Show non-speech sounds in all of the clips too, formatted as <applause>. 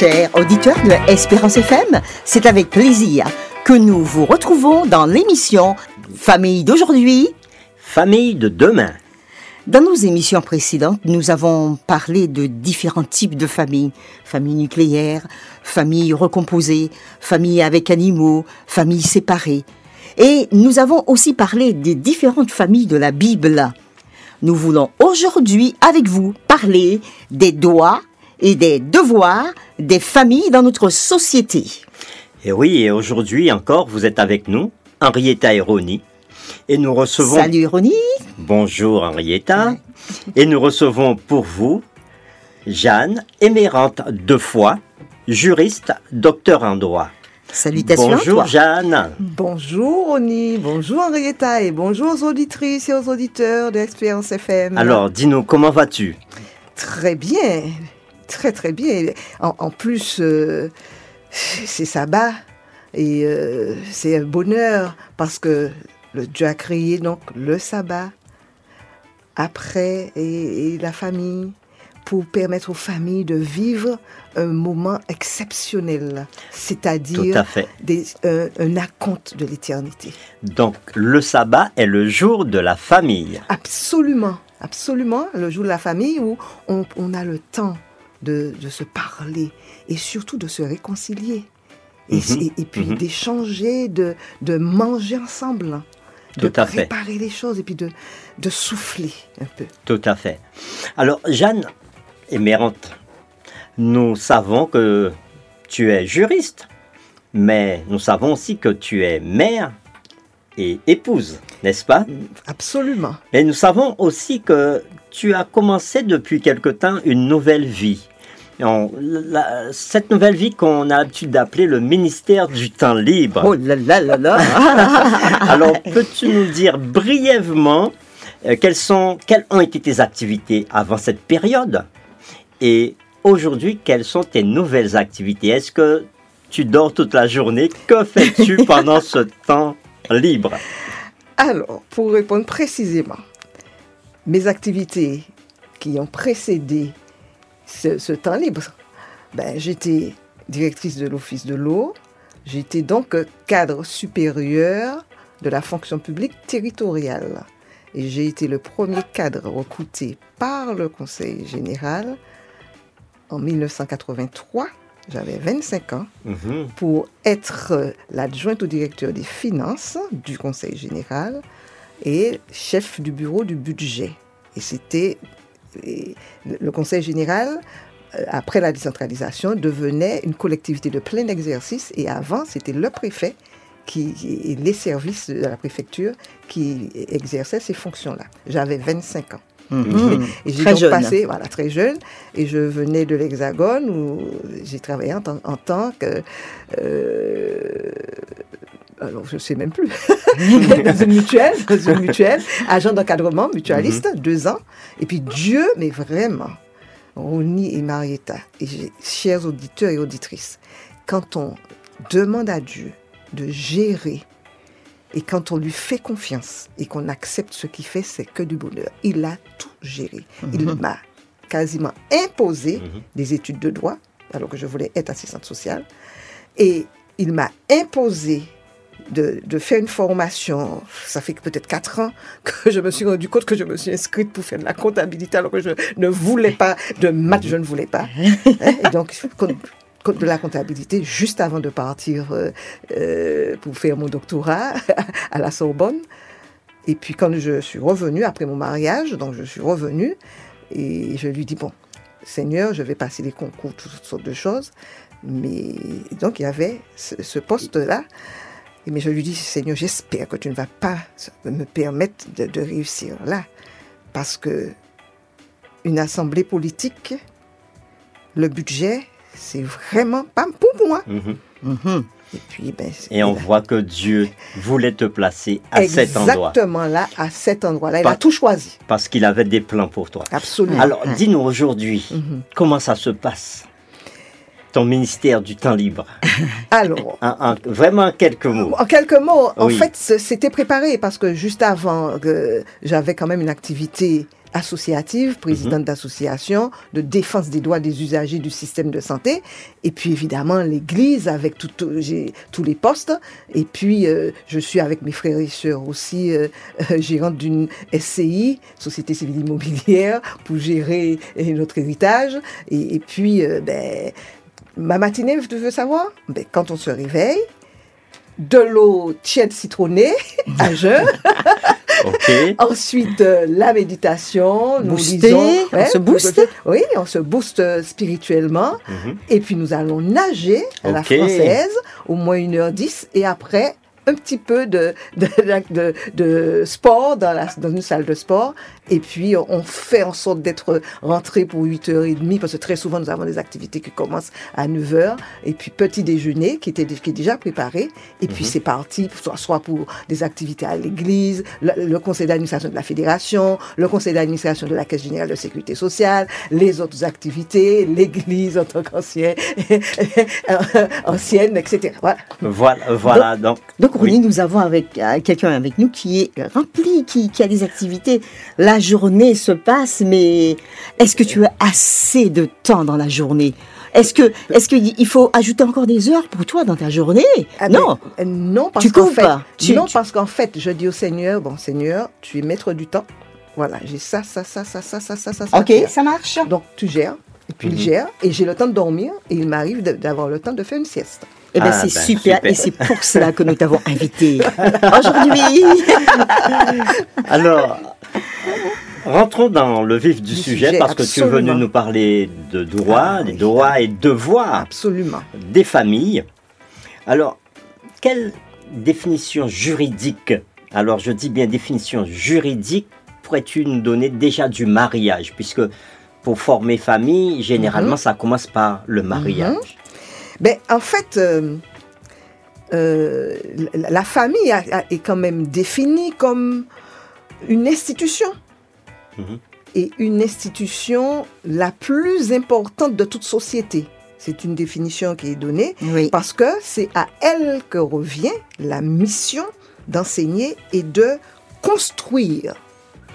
Chers auditeurs de Espérance FM, c'est avec plaisir que nous vous retrouvons dans l'émission Famille d'aujourd'hui, Famille de demain. Dans nos émissions précédentes, nous avons parlé de différents types de familles. Famille nucléaire, famille recomposée, famille avec animaux, famille séparée. Et nous avons aussi parlé des différentes familles de la Bible. Nous voulons aujourd'hui, avec vous, parler des droits et des devoirs des familles dans notre société. Et oui, et aujourd'hui encore, vous êtes avec nous, Henrietta et Ronnie, et nous recevons... Salut Ronnie Bonjour Henrietta, et nous recevons pour vous Jeanne, émérante deux fois, juriste, docteur en droit. Salutations Bonjour à toi. Jeanne. Bonjour Oni, bonjour Henrietta et bonjour aux auditrices et aux auditeurs d'Expérience FM. Alors, dis-nous, comment vas-tu? Très bien, très très bien. En, en plus, euh, c'est sabbat et euh, c'est un bonheur parce que le Dieu a créé donc le sabbat après et, et la famille pour permettre aux familles de vivre un moment exceptionnel, c'est-à-dire à fait. des- un, un acompte de l'éternité. Donc, le sabbat est le jour de la famille. Absolument, absolument, le jour de la famille où on, on a le temps de, de se parler et surtout de se réconcilier. Et, Mhm, et- et puis mhm. d'échanger, de, de manger ensemble, de Tout à fait. préparer les choses et puis de, de souffler un peu. Tout à fait. Alors, Jeanne, émérante, nous savons que tu es juriste, mais nous savons aussi que tu es mère et épouse, n'est-ce pas? Absolument. Et nous savons aussi que tu as commencé depuis quelque temps une nouvelle vie. Et on- la- cette nouvelle vie qu'on a l'habitude d'appeler le ministère du temps libre. Oh là là là là. <laughs> Alors, peux-tu nous dire brièvement euh, quelles, sont, quelles ont été tes activités avant cette période? Et aujourd'hui, quelles sont tes nouvelles activités? Est-ce que tu dors toute la journée? Que fais-tu <laughs> pendant ce temps libre? Alors, pour répondre précisément, mes activités qui ont précédé ce, ce temps libre, ben, j'étais directrice de l'Office de l'eau, j'étais donc cadre supérieur de la fonction publique territoriale. Et j'ai été le premier cadre recruté par le Conseil général en 1983. J'avais 25 ans Mhm. pour être l'adjointe au directeur des finances du Conseil général et chef du bureau du budget. Et c'était et le Conseil général, euh, après la décentralisation, devenait une collectivité de plein exercice et avant, c'était le préfet qui, et les services de la préfecture qui exerçaient ces fonctions-là. J'avais 25 ans. Mhm. Et j'ai Très donc jeune. passé, voilà, très jeune, et je venais de l'Hexagone où j'ai travaillé en, tant- en tant que. euh, alors, je ne sais même plus. <laughs> dans une mutuelle, dans une mutuelle, agent d'encadrement, mutualiste, deux ans. Et puis Dieu, mais vraiment, Ronnie et Marietta, et chers auditeurs et auditrices, quand on demande à Dieu de gérer et quand on lui fait confiance et qu'on accepte ce qu'il fait, c'est que du bonheur. Il a tout géré. Il m'a quasiment imposé Mhm. des études de droit, alors que je voulais être assistante sociale. Et il m'a imposé de, de faire une formation. Ça fait peut-être quatre ans que je me suis rendu compte que je me suis inscrite pour faire de la comptabilité, alors que je ne voulais pas de maths, je ne voulais pas. <laughs> Hein, Et donc, de la comptabilité juste avant de partir euh, euh, pour faire mon doctorat <laughs> à la Sorbonne. Et puis quand je suis revenue après mon mariage, donc je suis revenue et je lui dis bon, Seigneur, je vais passer des concours, toutes sortes de choses. Mais donc il y avait ce, ce poste-là. Et Mais je lui dis, Seigneur, j'espère que tu ne vas pas me permettre de, de réussir là. Parce que une assemblée politique, le budget, c'est vraiment pas pour moi. Mhm. Mhm. Et puis, ben, Et on voit que Dieu voulait te placer à cet endroit Exactement là, à cet endroit-là. Il a tout choisi. parce qu'il avait des plans pour toi. Absolument. Alors, dis-nous aujourd'hui, Mhm. comment ça se passe? Ton ministère du temps libre <laughs> Alors, En- en- Vraiment en quelques mots. En quelques mots, en fait, c'était préparé parce que juste avant, que j'avais quand même une activité associative, présidente d'association de défense des droits des usagers du système de santé. Et puis évidemment l'Église avec tout, tous les postes. Et puis euh, je suis avec mes frères et sœurs aussi euh, euh, gérante d'une SCI, Société civile immobilière, pour gérer euh, notre héritage. Et, et puis euh, ben, ma matinée, tu veux savoir ben, Quand on se réveille, de l'eau tiède citronnée <laughs> à jeun. Ensuite, euh, la méditation. Nous Booster, lisons, on se booste? Oui, on se booste euh, spirituellement. Mhm. Et puis, nous allons nager à la française, au moins 1h10. Et après, un petit peu de, de, de, de sport dans, la, dans une salle de sport. Et puis, on fait en sorte d'être rentré pour 8h30, parce que très souvent, nous avons des activités qui commencent à 9h. Et puis, petit déjeuner qui, était, qui est déjà préparé. Et puis, c'est parti, soit, soit pour des activités à l'église, le, le conseil d'administration de la fédération, le conseil d'administration de la Caisse générale de sécurité sociale, les autres activités, l'église en tant qu'ancienne, <laughs> ancienne, etc. Voilà. Voilà, voilà. Donc, Donc, Oui. Ronnie, nous avons avec euh, quelqu'un avec nous qui est rempli, qui, qui a des activités. La journée se passe, mais est-ce que tu as assez de temps dans la journée? Est-ce que, est-ce qu'il faut ajouter encore des heures pour toi dans ta journée? Ah ben, Non. euh, non, parce Tu qu'en fait. Tu- non, tu- parce qu'en fait, je dis au Seigneur, bon Seigneur, tu es maître du temps. Voilà, j'ai ça, ça, ça, ça, ça, ça, ça, ça. Ok, ça marche. Donc tu gères, et puis il gère, et j'ai le temps de dormir, et il m'arrive d'avoir le temps de faire une sieste. Eh ben, Ah, c'est ben, super, super. et c'est pour cela que nous t'avons invité <laughs> aujourd'hui. <laughs> alors, rentrons dans le vif du, Du sujet, sujet, parce que tu es venu nous parler de droits, Ah, des droits et devoirs Absolument. des familles. Alors, quelle définition juridique, alors je dis bien définition juridique, pourrais-tu nous donner déjà du mariage? Puisque pour former famille, généralement, Mhm. ça commence par le mariage. Ben, en fait, euh, euh, la, famille a- a- est quand même définie comme une institution. Mhm. Et une institution la plus importante de toute société. C'est une définition qui est donnée Oui. parce que c'est à elle que revient la mission d'enseigner et de construire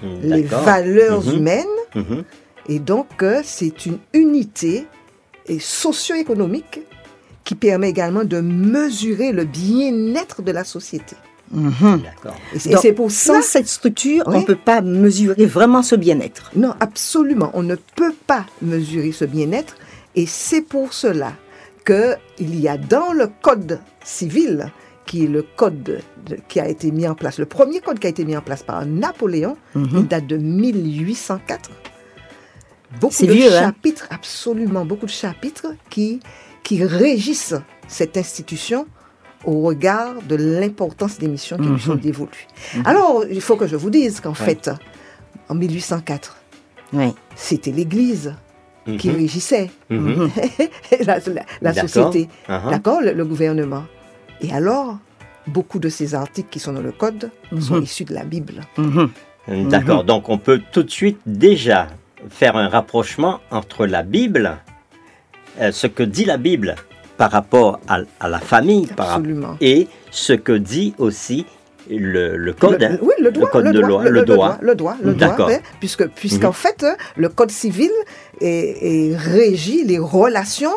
les D'accord. valeurs Mhm. humaines. Mhm. Et donc, euh, c'est une unité et socio-économique qui permet également de mesurer le bien-être de la société. D'accord. Et c'est- pour ça... Sans cette structure, on ne peut pas mesurer vraiment ce bien-être. Non, absolument. On ne peut pas mesurer ce bien-être. Et c'est pour cela qu'il y a dans le Code civil, qui est le code de- qui a été mis en place, le premier code qui a été mis en place par Napoléon, Mhm. il date de 1804. Beaucoup C'est de vieux, hein chapitres, absolument, beaucoup de chapitres qui, qui régissent cette institution au regard de l'importance des missions qui lui Mhm. sont dévolues. Alors, il faut que je vous dise qu'en Ouais. fait, en 1804, Oui. c'était l'Église qui Mhm. régissait Mhm. <laughs> la, la- la D'accord. société, d'accord, le, le gouvernement. Et alors, beaucoup de ces articles qui sont dans le Code sont Mhm. issus de la Bible. Mhm. D'accord, donc on peut tout de suite déjà faire un rapprochement entre la Bible, euh, ce que dit la Bible par rapport à, à la famille, par et ce que dit aussi le, le code. Le- hein. oui, le droit, code le de loi, le, le le droit. droit, le droit, le droit, D'accord. hein, puisque puisqu'en Mhm. fait, euh, le code civil est, est régit les relations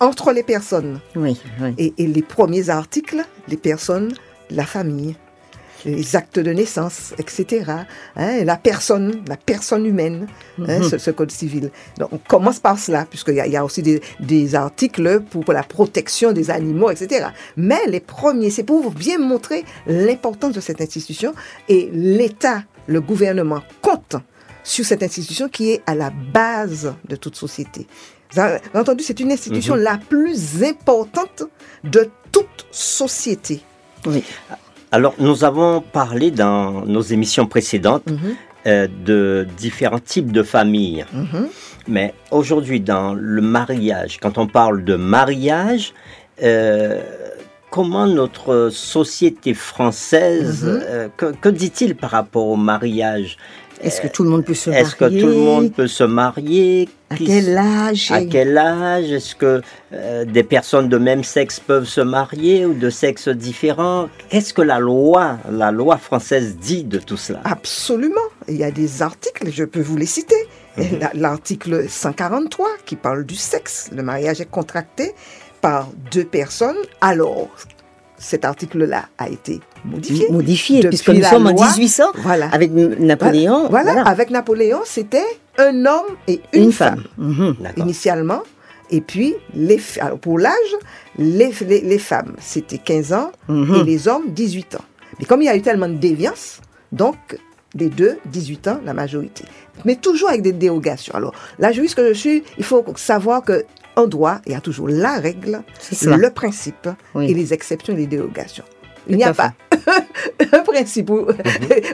entre les personnes. Oui, oui. Et, et les premiers articles, les personnes, la famille, les actes de naissance, etc. hein, la personne, la personne humaine, hein, Mhm. ce, ce code civil. Donc on commence par cela, puisqu'il y, a- il y a aussi des, des articles pour, pour la protection des animaux, etc. Mais les premiers, c'est pour bien montrer l'importance de cette institution et l'État, le gouvernement compte sur cette institution qui est à la base de toute société. Vous avez entendu, c'est une institution Mhm. la plus importante de toute société. oui. Alors, nous avons parlé dans nos émissions précédentes Mhm, euh, de différents types de familles. mhm. Mais aujourd'hui, dans le mariage, quand on parle de mariage, euh, comment notre société française, Mhm. euh, que, que dit-il par rapport au mariage? Est-ce que tout le monde peut se marier Est-ce que tout le monde peut se marier? À quel âge? à quel âge? Est-ce que euh, des personnes de même sexe peuvent se marier ou de sexes différents? Qu'est-ce que la loi, la loi française dit de tout cela? Absolument, il y a des articles, je peux vous les citer. Mhm. La- L'article 143 qui parle du sexe. Le mariage est contracté par deux personnes. Alors, cet article-là a été modifié. Modifié, Depuis puisque nous la sommes en loi, 1800, Voilà. avec Napoléon. Voilà, avec Napoléon, c'était un homme et une, une femme, femme. Mhm. Initialement. Et puis, les, alors, pour l'âge, les, les, les femmes, c'était 15 ans Mhm. et les hommes, 18 ans. Mais comme il y a eu tellement de déviance, donc les deux, 18 ans, la majorité. Mais toujours avec des dérogations. Alors, la juriste que je suis, il faut savoir que en droit, il y a toujours la règle, le principe Oui. et les exceptions et les dérogations. Il n'y a pas <laughs> un principe ou,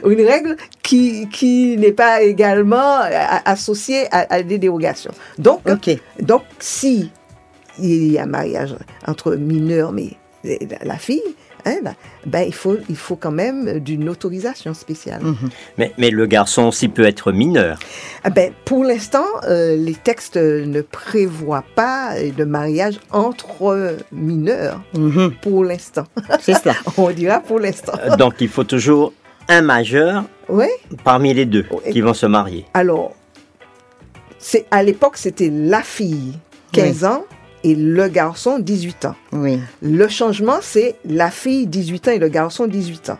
ou <laughs> une règle qui, qui n'est pas également a- associée à, à des dérogations. Donc, donc, si il y a mariage entre mineurs, mais la, la fille, hein, là, ben, il, faut, il faut quand même d'une autorisation spéciale. Mais, mais le garçon aussi peut être mineur. Ah ben, pour l'instant, euh, les textes ne prévoient pas de mariage entre mineurs, Mhm. pour l'instant. C'est cela. <laughs> On dira pour l'instant. Euh, Donc il faut toujours un majeur Oui. parmi les deux Oui. qui vont se marier. Alors, à l'époque, c'était la fille, 15 ans, et le garçon, 18 ans. Oui. Le changement, c'est la fille 18 ans et le garçon 18 ans.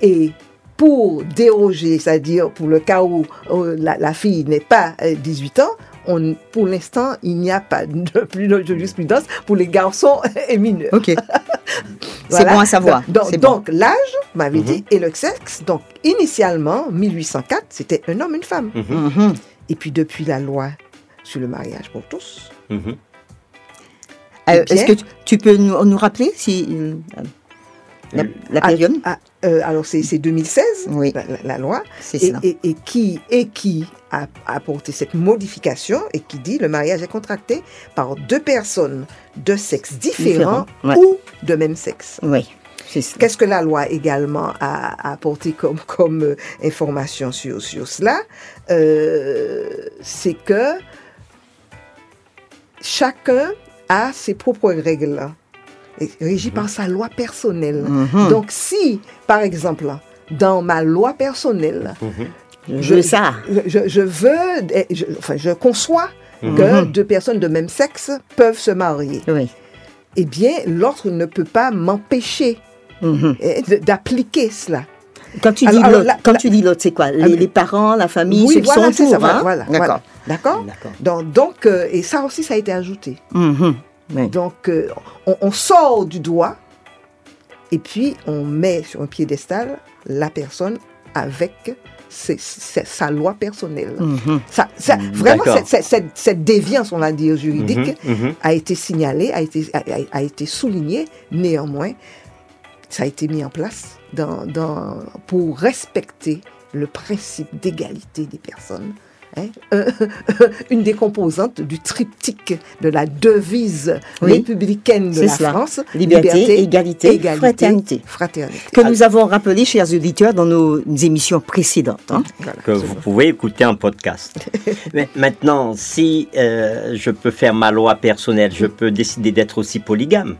Et pour déroger, c'est-à-dire pour le cas où euh, la, la fille n'est pas euh, 18 ans, on, pour l'instant, il n'y a pas <laughs> de plus de jurisprudence pour les garçons <laughs> et mineurs. Ok. <laughs> C'est bon à savoir. Donc, C'est bon. donc, l'âge, vous m'avez dit, et le sexe. Donc, initialement, 1804, c'était un homme, une femme. Mhm. Et puis, depuis la loi sur le mariage pour tous, Mhm. Euh. Est-ce que tu, tu peux nous, nous rappeler si euh, la, la Ah, période ah, euh, alors, c'est c'est 2016, Oui. la, loi. Et, et- et qui, et qui a apporté cette modification et qui dit le mariage est contracté par deux personnes de sexe différent, Différent, ouais. ou de même sexe. Oui. Qu'est-ce que la loi également a, a apporté comme, comme euh, information sur, sur cela? Euh, C'est que chacun a ses propres règles, et régies par sa loi personnelle. Mhm. Donc si, par exemple, dans ma loi personnelle, Je veux ça. je, je veux, eh, je- enfin, je conçois que Mhm. deux personnes de même sexe peuvent se marier. Oui. Eh bien, l'autre ne peut pas m'empêcher Mhm. eh, d'appliquer cela. Quand tu dis Alors, l'autre, la- quand la- tu dis l'autre, c'est quoi? Les, les parents, la famille, oui, ceux qui voilà, sont c'est autour, ça, voilà, hein? voilà, D'accord. voilà. D'accord donc, donc, euh, et ça aussi, ça a été ajouté. Mhm. Oui. Donc, euh, on, on sort du doigt et puis on met sur un piédestal la personne avec ses- ses- sa loi personnelle. Mhm. Ça, ça- Mm, vraiment, cette, cette- cette- cette déviance, on va dire, juridique, a été signalée, a été, a, a- a été soulignée. Néanmoins, ça a été mis en place dans, dans- pour respecter le principe d'égalité des personnes. Hein? Euh, <laughs> une des composantes du triptyque de la devise Oui, républicaine de la cela. France. Liberté, égalité, fraternité. fraternité. Que nous avons rappelé, chers auditeurs, dans nos émissions précédentes. hein. <laughs> Voilà, que vous pouvez écouter en podcast. <laughs> Mais maintenant, si euh, je peux faire ma loi personnelle, je peux décider d'être aussi polygame.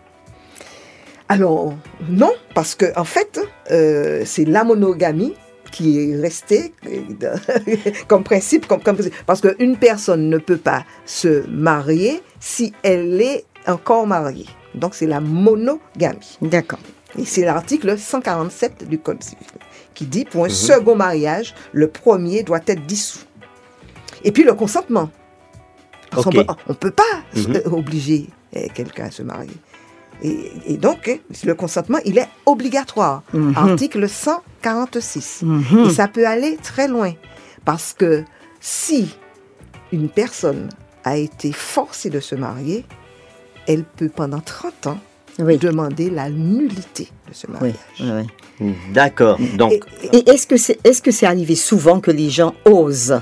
Alors, non, parce que en fait, euh, c'est la monogamie qui est de- <laughs> comme principe, comme, comme- parce qu'une personne ne peut pas se marier si elle est encore mariée. Donc, c'est la monogamie. D'accord. Et c'est l'article 147 du Code civil qui dit pour un second mariage, le premier doit être dissous. Et puis le consentement. Parce Ok. qu'on peut, on peut pas Mhm. euh, obliger euh, quelqu'un à se marier. Et, et donc, euh, le consentement, il est obligatoire. Mhm. Article 146. Mhm. Et ça peut aller très loin. Parce que si une personne a été forcée de se marier, elle peut pendant 30 ans Oui. demander la nullité de ce mariage. oui. D'accord. Donc, Et- et- Et est-ce que c'est est-ce que c'est arrivé souvent que les gens osent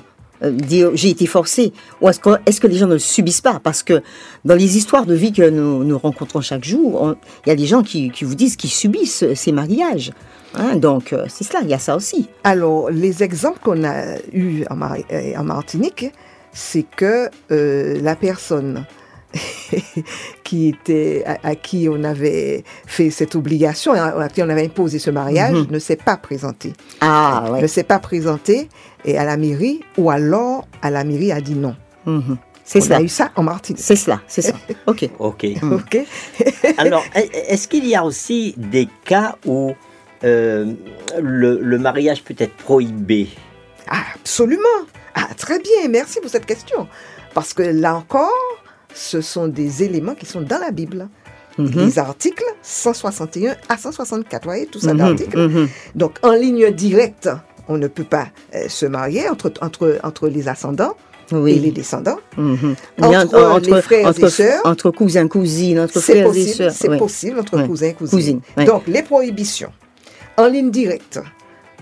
dire j'ai été forcé ou est-ce que, les gens ne le subissent pas? Parce que dans les histoires de vie que nous, rencontrons chaque jour il y a des gens qui, vous disent qu'ils subissent euh, ces mariages Hein, donc euh, c'est cela il y a ça aussi. Alors, les exemples qu'on a eus en, Mar- euh, en Martinique, c'est que euh, la personne <laughs> qui était à, qui on avait fait cette obligation, à qui on avait imposé ce mariage, Mhm. ne s'est pas présenté. Ah, ouais. Ne s'est pas présenté et à la mairie, ou alors à la mairie a dit non. Mhm. C'est on cela. a eu ça en Martinique. C'est cela, c'est ça. <laughs> OK. Ok. Ok. <laughs> Alors, est- est-ce qu'il y a aussi des cas où euh, le, le mariage peut être prohibé? Ah, absolument. Ah, très bien. Merci pour cette question. Parce que là encore, ce sont des éléments qui sont dans la Bible. Mhm. Les articles 161 à 164. Vous voyez, tout ça Mhm, d'articles. mhm. Donc, en ligne directe, on ne peut pas euh, se marier entre, entre, entre les ascendants et les descendants. Entre les frères et sœurs. entre cousins, cousines, entre frères et sœurs. c'est oui. possible entre cousins et cousines. Donc, les prohibitions en ligne directe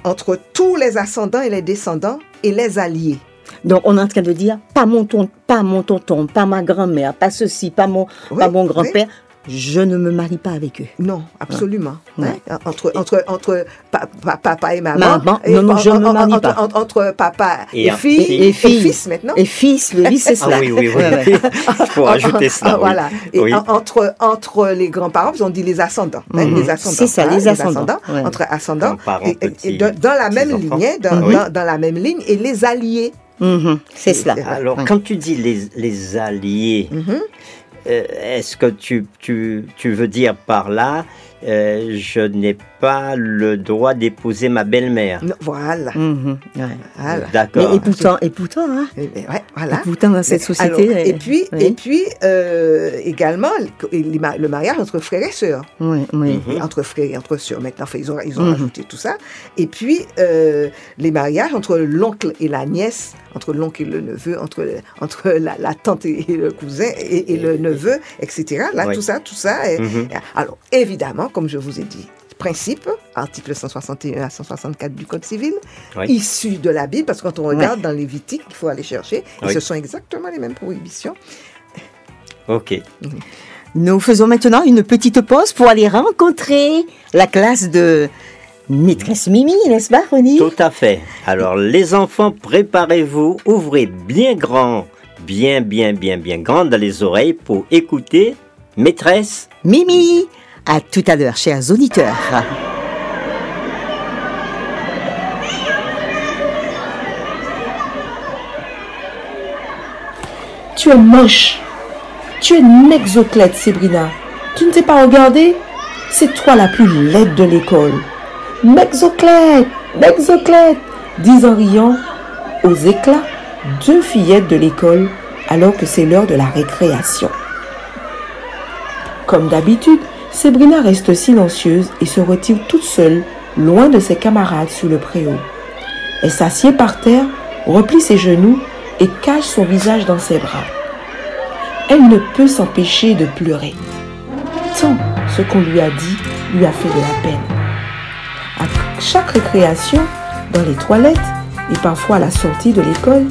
entre tous les ascendants et les descendants et les alliés. Donc, on est en train de dire, pas mon, ton, pas mon tonton, pas ma grand-mère, pas ceci, pas mon, Oui, pas mon oui. grand-père. Je ne me marie pas avec eux. Non, absolument. Ouais. Hein, Entre, entre, entre pa- pa- papa et maman. Maman, et non, non, en- je en- me marie entre, pas. en- Entre papa Et et, fille, et- et fille. fils maintenant. Et fils, le fils, c'est cela. Ah oui, oui, oui. <laughs> Il faut rajouter cela. Ah, oui. Voilà. Et Oui. en- entre, entre les grands-parents, on dit les ascendants. hein, Mhm. les ascendants. C'est ça, hein, les ascendants, ouais. Entre ascendants. Grands-parents, Et, et- et petits- dans, la même lignée, dans, Oui. dans- dans la même ligne, et les alliés. Mhm, C'est cela. Alors, quand tu dis les, les alliés, Mhm. euh, est-ce que tu, tu, tu veux dire par là, euh, je n'ai pas le droit d'épouser ma belle-mère? Voilà. Mhm, ouais. voilà. Mais D'accord. et pourtant, et pourtant, hein, Et- et ouais, et voilà. dans cette société. alors, et puis, oui. et puis euh, également, le mariage entre frères et sœurs. oui, oui. Mhm. entre frères et entre sœurs. Maintenant, enfin, ils ont, ils ont Mhm. rajouté tout ça. Et puis, euh, les mariages entre l'oncle et la nièce, entre l'oncle et le neveu, entre, entre la, la tante et le cousin et, et le neveu, etc. Là, Oui. tout ça, tout ça. Mhm. Alors, évidemment, comme je vous ai dit, principe, article 161 à 164 du Code civil, Oui. issu de la Bible, parce que quand on regarde dans Lévitique, il faut aller chercher, et Oui. ce sont exactement les mêmes prohibitions. Ok. Nous faisons maintenant une petite pause pour aller rencontrer la classe de maîtresse Mimi, n'est-ce pas, Ronnie Tout à fait. Alors, les enfants, préparez-vous, ouvrez bien grand, bien, bien, bien, bien grand dans les oreilles pour écouter maîtresse. Mimi À tout à l'heure, chers auditeurs. Tu es moche. Tu es une exoclète, Sébrina. Tu ne t'es pas regardée? C'est toi la plus laide de l'école. Mexoclète Mexoclète disent en riant, aux éclats, deux fillettes de l'école, alors que c'est l'heure de la récréation. Comme d'habitude, Sébrina reste silencieuse et se retire toute seule, loin de ses camarades sur le préau. Elle s'assied par terre, replie ses genoux et cache son visage dans ses bras. Elle ne peut s'empêcher de pleurer. Tant ce qu'on lui a dit lui a fait de la peine. À chaque récréation, dans les toilettes et parfois à la sortie de l'école,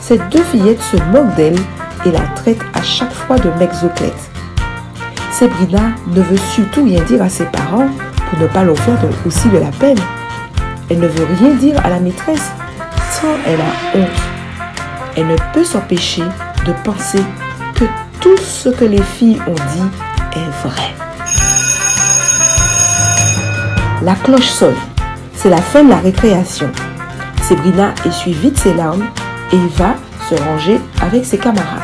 ces deux fillettes se moquent d'elle et la traitent à chaque fois de mexoclète. Sabrina ne veut surtout rien dire à ses parents pour ne pas leur faire aussi de la peine. Elle ne veut rien dire à la maîtresse, tant elle a honte. Elle ne peut s'empêcher de penser que tout ce que les filles ont dit est vrai. La cloche sonne. C'est la fin de la récréation. Sabrina essuie vite ses larmes et va se ranger avec ses camarades.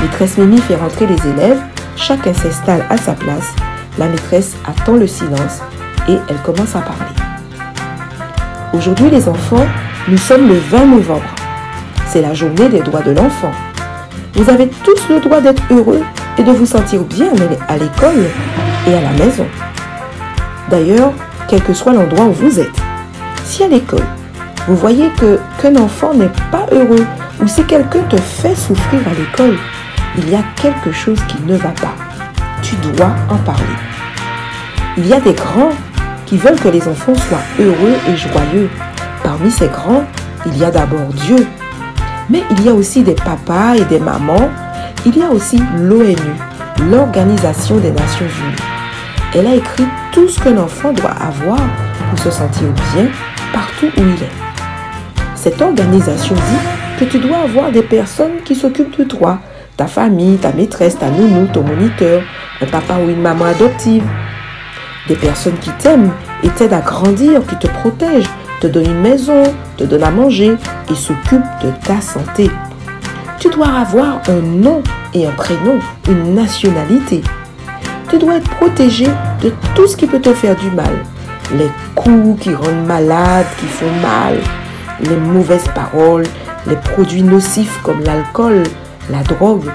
Maîtresse Mimi fait rentrer les élèves, chacun s'installe à sa place. La maîtresse attend le silence et elle commence à parler. Aujourd'hui les enfants, nous sommes le 20 novembre. C'est la journée des droits de l'enfant. Vous avez tous le droit d'être heureux et de vous sentir bien à l'école et à la maison. D'ailleurs, quel que soit l'endroit où vous êtes. Si à l'école, vous voyez que qu'un enfant n'est pas heureux ou si quelqu'un te fait souffrir à l'école, il y a quelque chose qui ne va pas. Tu dois en parler. Il y a des grands qui veulent que les enfants soient heureux et joyeux. Parmi ces grands, il y a d'abord Dieu. Mais il y a aussi des papas et des mamans. Il y a aussi l'ONU, l'Organisation des Nations Unies. Elle a écrit tout ce qu'un enfant doit avoir pour se sentir bien partout où il est. Cette organisation dit que tu dois avoir des personnes qui s'occupent de toi, ta famille, ta maîtresse, ta nounou, ton moniteur, un papa ou une maman adoptive. Des personnes qui t'aiment et t'aident à grandir, qui te protègent, te donnent une maison, te donnent à manger et s'occupent de ta santé. Tu dois avoir un nom et un prénom, une nationalité. Tu dois être protégé de tout ce qui peut te faire du mal. Les coups qui rendent malade, qui font mal, les mauvaises paroles, les produits nocifs comme l'alcool, la drogue,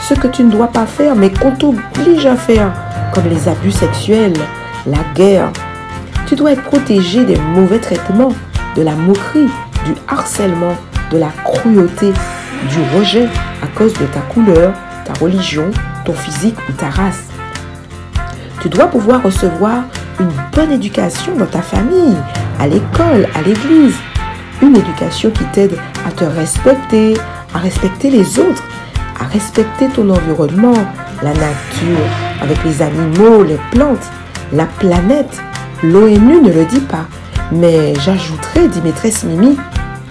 ce que tu ne dois pas faire mais qu'on t'oblige à faire, comme les abus sexuels, la guerre. Tu dois être protégé des mauvais traitements, de la moquerie, du harcèlement, de la cruauté, du rejet à cause de ta couleur, ta religion, ton physique ou ta race. Tu dois pouvoir recevoir une bonne éducation dans ta famille, à l'école, à l'église, une éducation qui t'aide à te respecter, à respecter les autres, à respecter ton environnement, la nature, avec les animaux, les plantes, la planète. L'ONU ne le dit pas, mais j'ajouterai, dit maîtresse Mimi,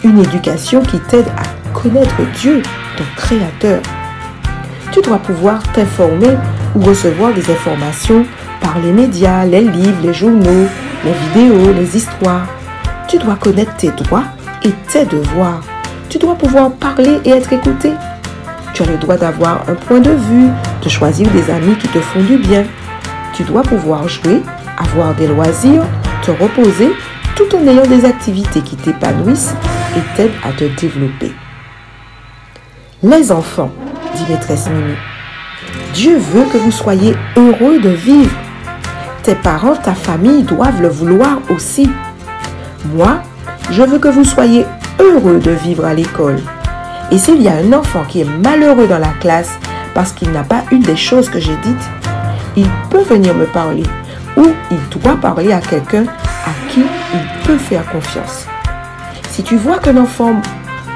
une éducation qui t'aide à connaître Dieu, ton Créateur. Tu dois pouvoir t'informer ou recevoir des informations par les médias, les livres, les journaux, les vidéos, les histoires. Tu dois connaître tes droits et tes devoirs. Tu dois pouvoir parler et être écouté. Tu as le droit d'avoir un point de vue, de choisir des amis qui te font du bien. Tu dois pouvoir jouer, avoir des loisirs, te reposer, tout en ayant des activités qui t'épanouissent et t'aident à te développer. Les enfants, dit maîtresse Mimi, Dieu veut que vous soyez heureux de vivre. Tes parents, ta famille doivent le vouloir aussi. Moi, je veux que vous soyez heureux de vivre à l'école. Et s'il y a un enfant qui est malheureux dans la classe parce qu'il n'a pas une des choses que j'ai dites, il peut venir me parler ou il doit parler à quelqu'un à qui il peut faire confiance. Si tu vois qu'un enfant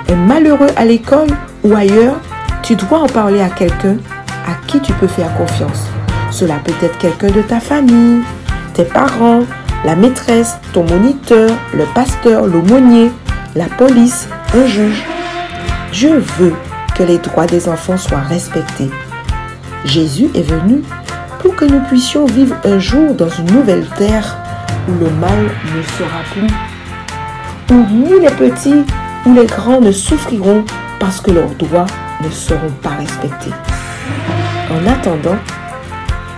est malheureux à l'école ou ailleurs, tu dois en parler à quelqu'un à qui tu peux faire confiance. Cela peut être quelqu'un de ta famille, tes parents, la maîtresse, ton moniteur, le pasteur, l'aumônier, la police, un juge. Dieu veut que les droits des enfants soient respectés. Jésus est venu pour que nous puissions vivre un jour dans une nouvelle terre où le mal ne sera plus, où ni les petits ou les grands ne souffriront parce que leurs droits ne seront pas respectés. En attendant,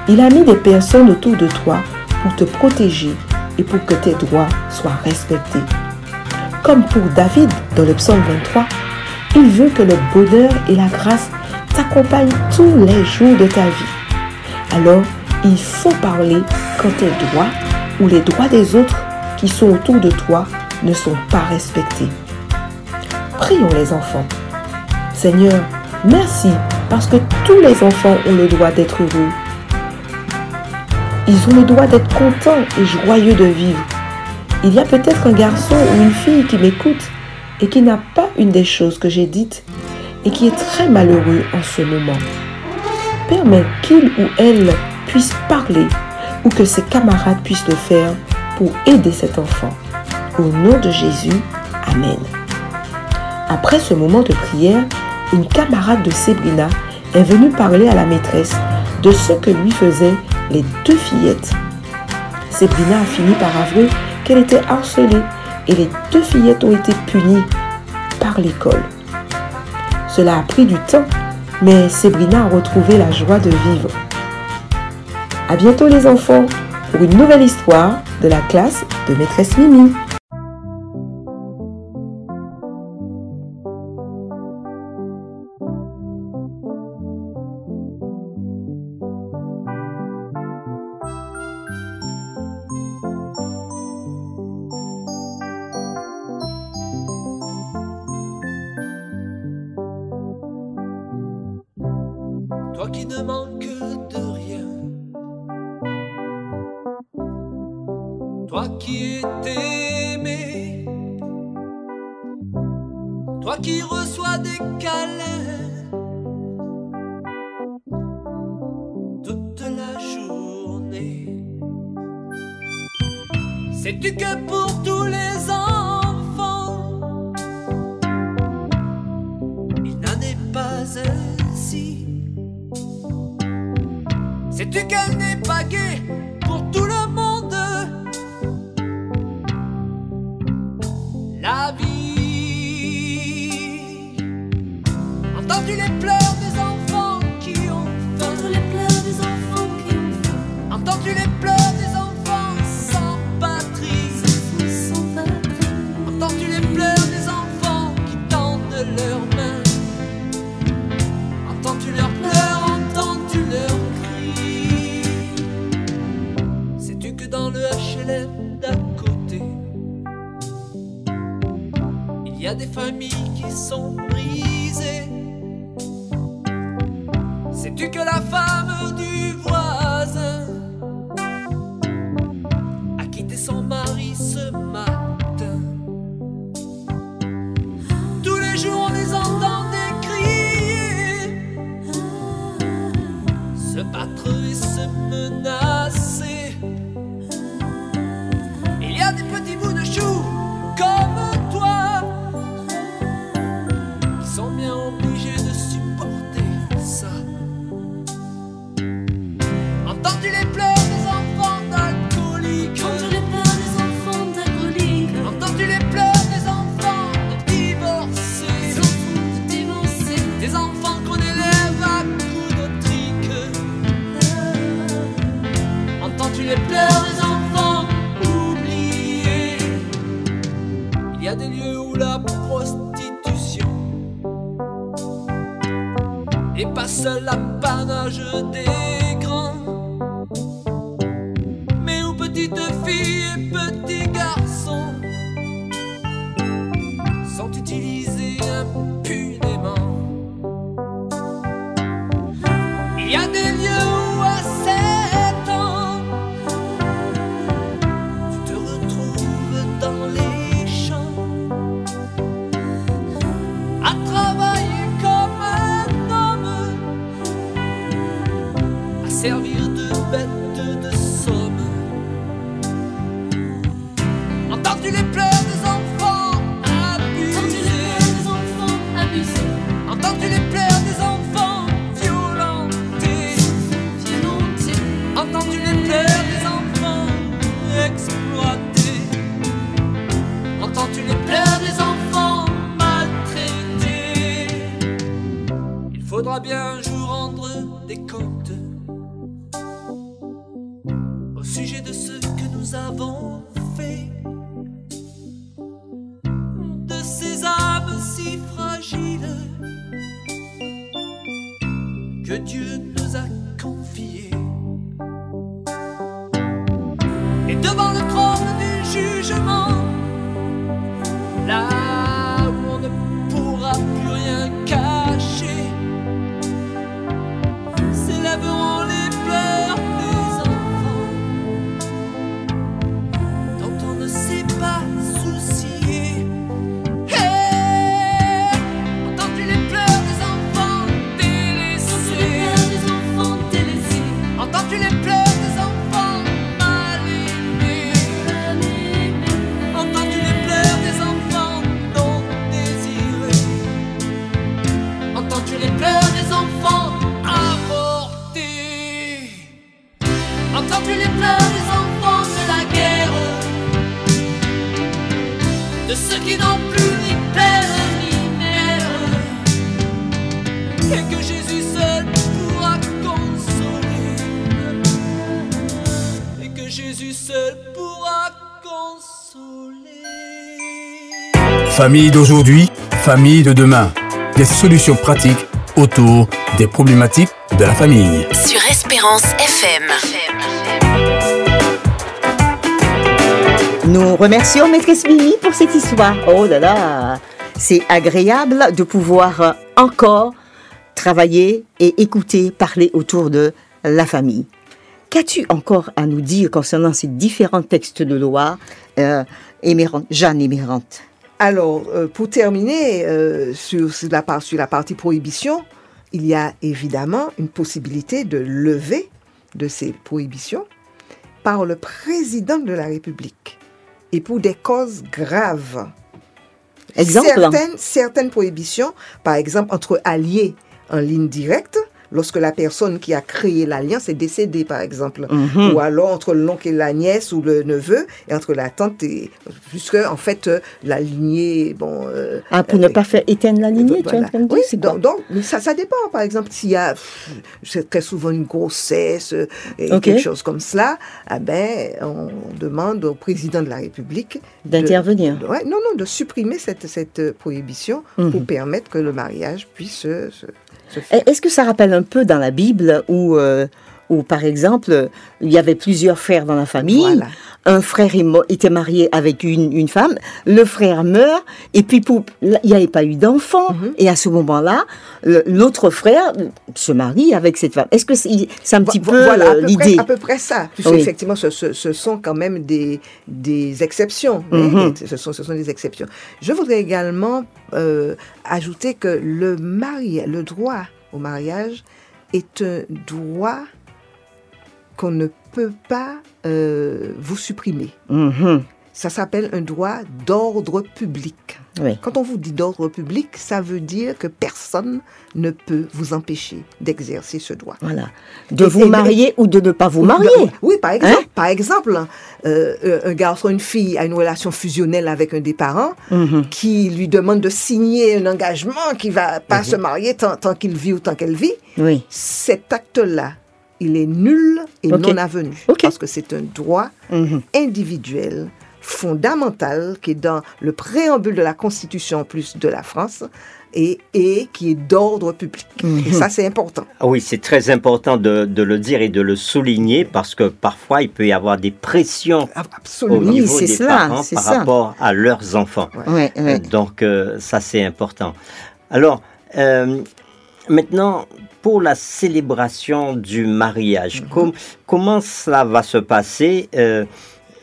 il a mis des personnes autour de toi pour te protéger et pour que tes droits soient respectés. Comme pour David dans le psaume 23, il veut que le bonheur et la grâce t'accompagnent tous les jours de ta vie. Alors, il faut parler quand tes droits ou les droits des autres qui sont autour de toi ne sont pas respectés. Prions les enfants. Seigneur, merci parce que tous les enfants ont le droit d'être heureux ils ont le droit d'être contents et joyeux de vivre. Il y a peut-être un garçon ou une fille qui m'écoute et qui n'a pas une des choses que j'ai dites et qui est très malheureux en ce moment. Permets qu'il ou elle puisse parler ou que ses camarades puissent le faire pour aider cet enfant. Au nom de Jésus, Amen. Après ce moment de prière, une camarade de Sébrina est venue parler à la maîtresse de ce que lui faisait les deux fillettes. Sébrina a fini par avouer qu'elle était harcelée et les deux fillettes ont été punies par l'école. Cela a pris du temps, mais Sébrina a retrouvé la joie de vivre. À bientôt les enfants pour une nouvelle histoire de la classe de maîtresse Mimi. Sırtı ise passe l'apanage des bien. Famille d'aujourd'hui, famille de demain. Des solutions pratiques autour des problématiques de la famille. Sur Espérance FM. Nous remercions Maîtresse Mimi pour cette histoire. Oh là là, c'est agréable de pouvoir encore travailler et écouter, parler autour de la famille. Qu'as-tu encore à nous dire concernant ces différents textes de loi, euh, Jeanne émérante? Alors, euh, pour terminer euh, sur, la partie prohibition, il y a évidemment une possibilité de lever de ces prohibitions par le président de la République et pour des causes graves. Certaines prohibitions, par exemple entre alliés en ligne directe, lorsque la personne qui a créé l'alliance est décédée, par exemple. Mhm. Ou alors entre l'oncle et la nièce ou le neveu, et entre la tante et... Puisque, en fait, euh, la lignée, bon... euh, Ah, pour ne pas faire éteindre la lignée, tu es en train de dire Oui, c'est donc, donc, mais ça, ça dépend. Par exemple, s'il y a pff, c'est très souvent une grossesse euh, et quelque chose comme cela, ah ben, on demande au président de la République D'intervenir. de- ouais, non, non, de supprimer cette, cette prohibition Mhm. pour permettre que le mariage puisse se, se- Est-ce que ça rappelle un peu dans la Bible où, euh, où par exemple, il y avait plusieurs frères dans la famille Voilà. Un frère était marié avec une, une femme, le frère meurt, et puis pour- il n'y avait pas eu d'enfant. Mhm. Et à ce moment-là, l'autre frère se marie avec cette femme. Est-ce que c'est un petit Vo- peu voilà, à euh, peu l'idée? À peu près ça. Puisque Oui. effectivement, ce, ce- ce sont quand même des, des exceptions. Mhm. ce, sont, ce sont des exceptions. Je voudrais également euh, ajouter que le, mari, le droit au mariage est un droit qu'on ne peut pas euh, vous supprimer. Mhm. Ça s'appelle un droit d'ordre public. Oui. Quand on vous dit d'ordre public, ça veut dire que personne ne peut vous empêcher d'exercer ce droit. Voilà. De Et- vous et- marier ou de ne pas vous marier. Oui, oui, par exemple, Hein par exemple euh, euh, un garçon, une fille a une relation fusionnelle avec un des parents Mhm. qui lui demande de signer un engagement qui va pas se marier tant, tant qu'il vit ou tant qu'elle vit. Oui. Cet acte-là, il est nul et non avenu. Parce que c'est un droit Mhm. individuel fondamental qui est dans le préambule de la Constitution en plus de la France et, et qui est d'ordre public. Mhm. Et ça, c'est important. Ah oui, c'est très important de, de le dire et de le souligner parce que parfois il peut y avoir des pressions au Absolument. Oui, niveau c'est des cela, parents par ça. rapport à leurs enfants. Ouais, ouais. Donc euh, ça c'est important. Alors euh, maintenant pour la célébration du mariage, Mhm. com- comment cela va se passer Euh,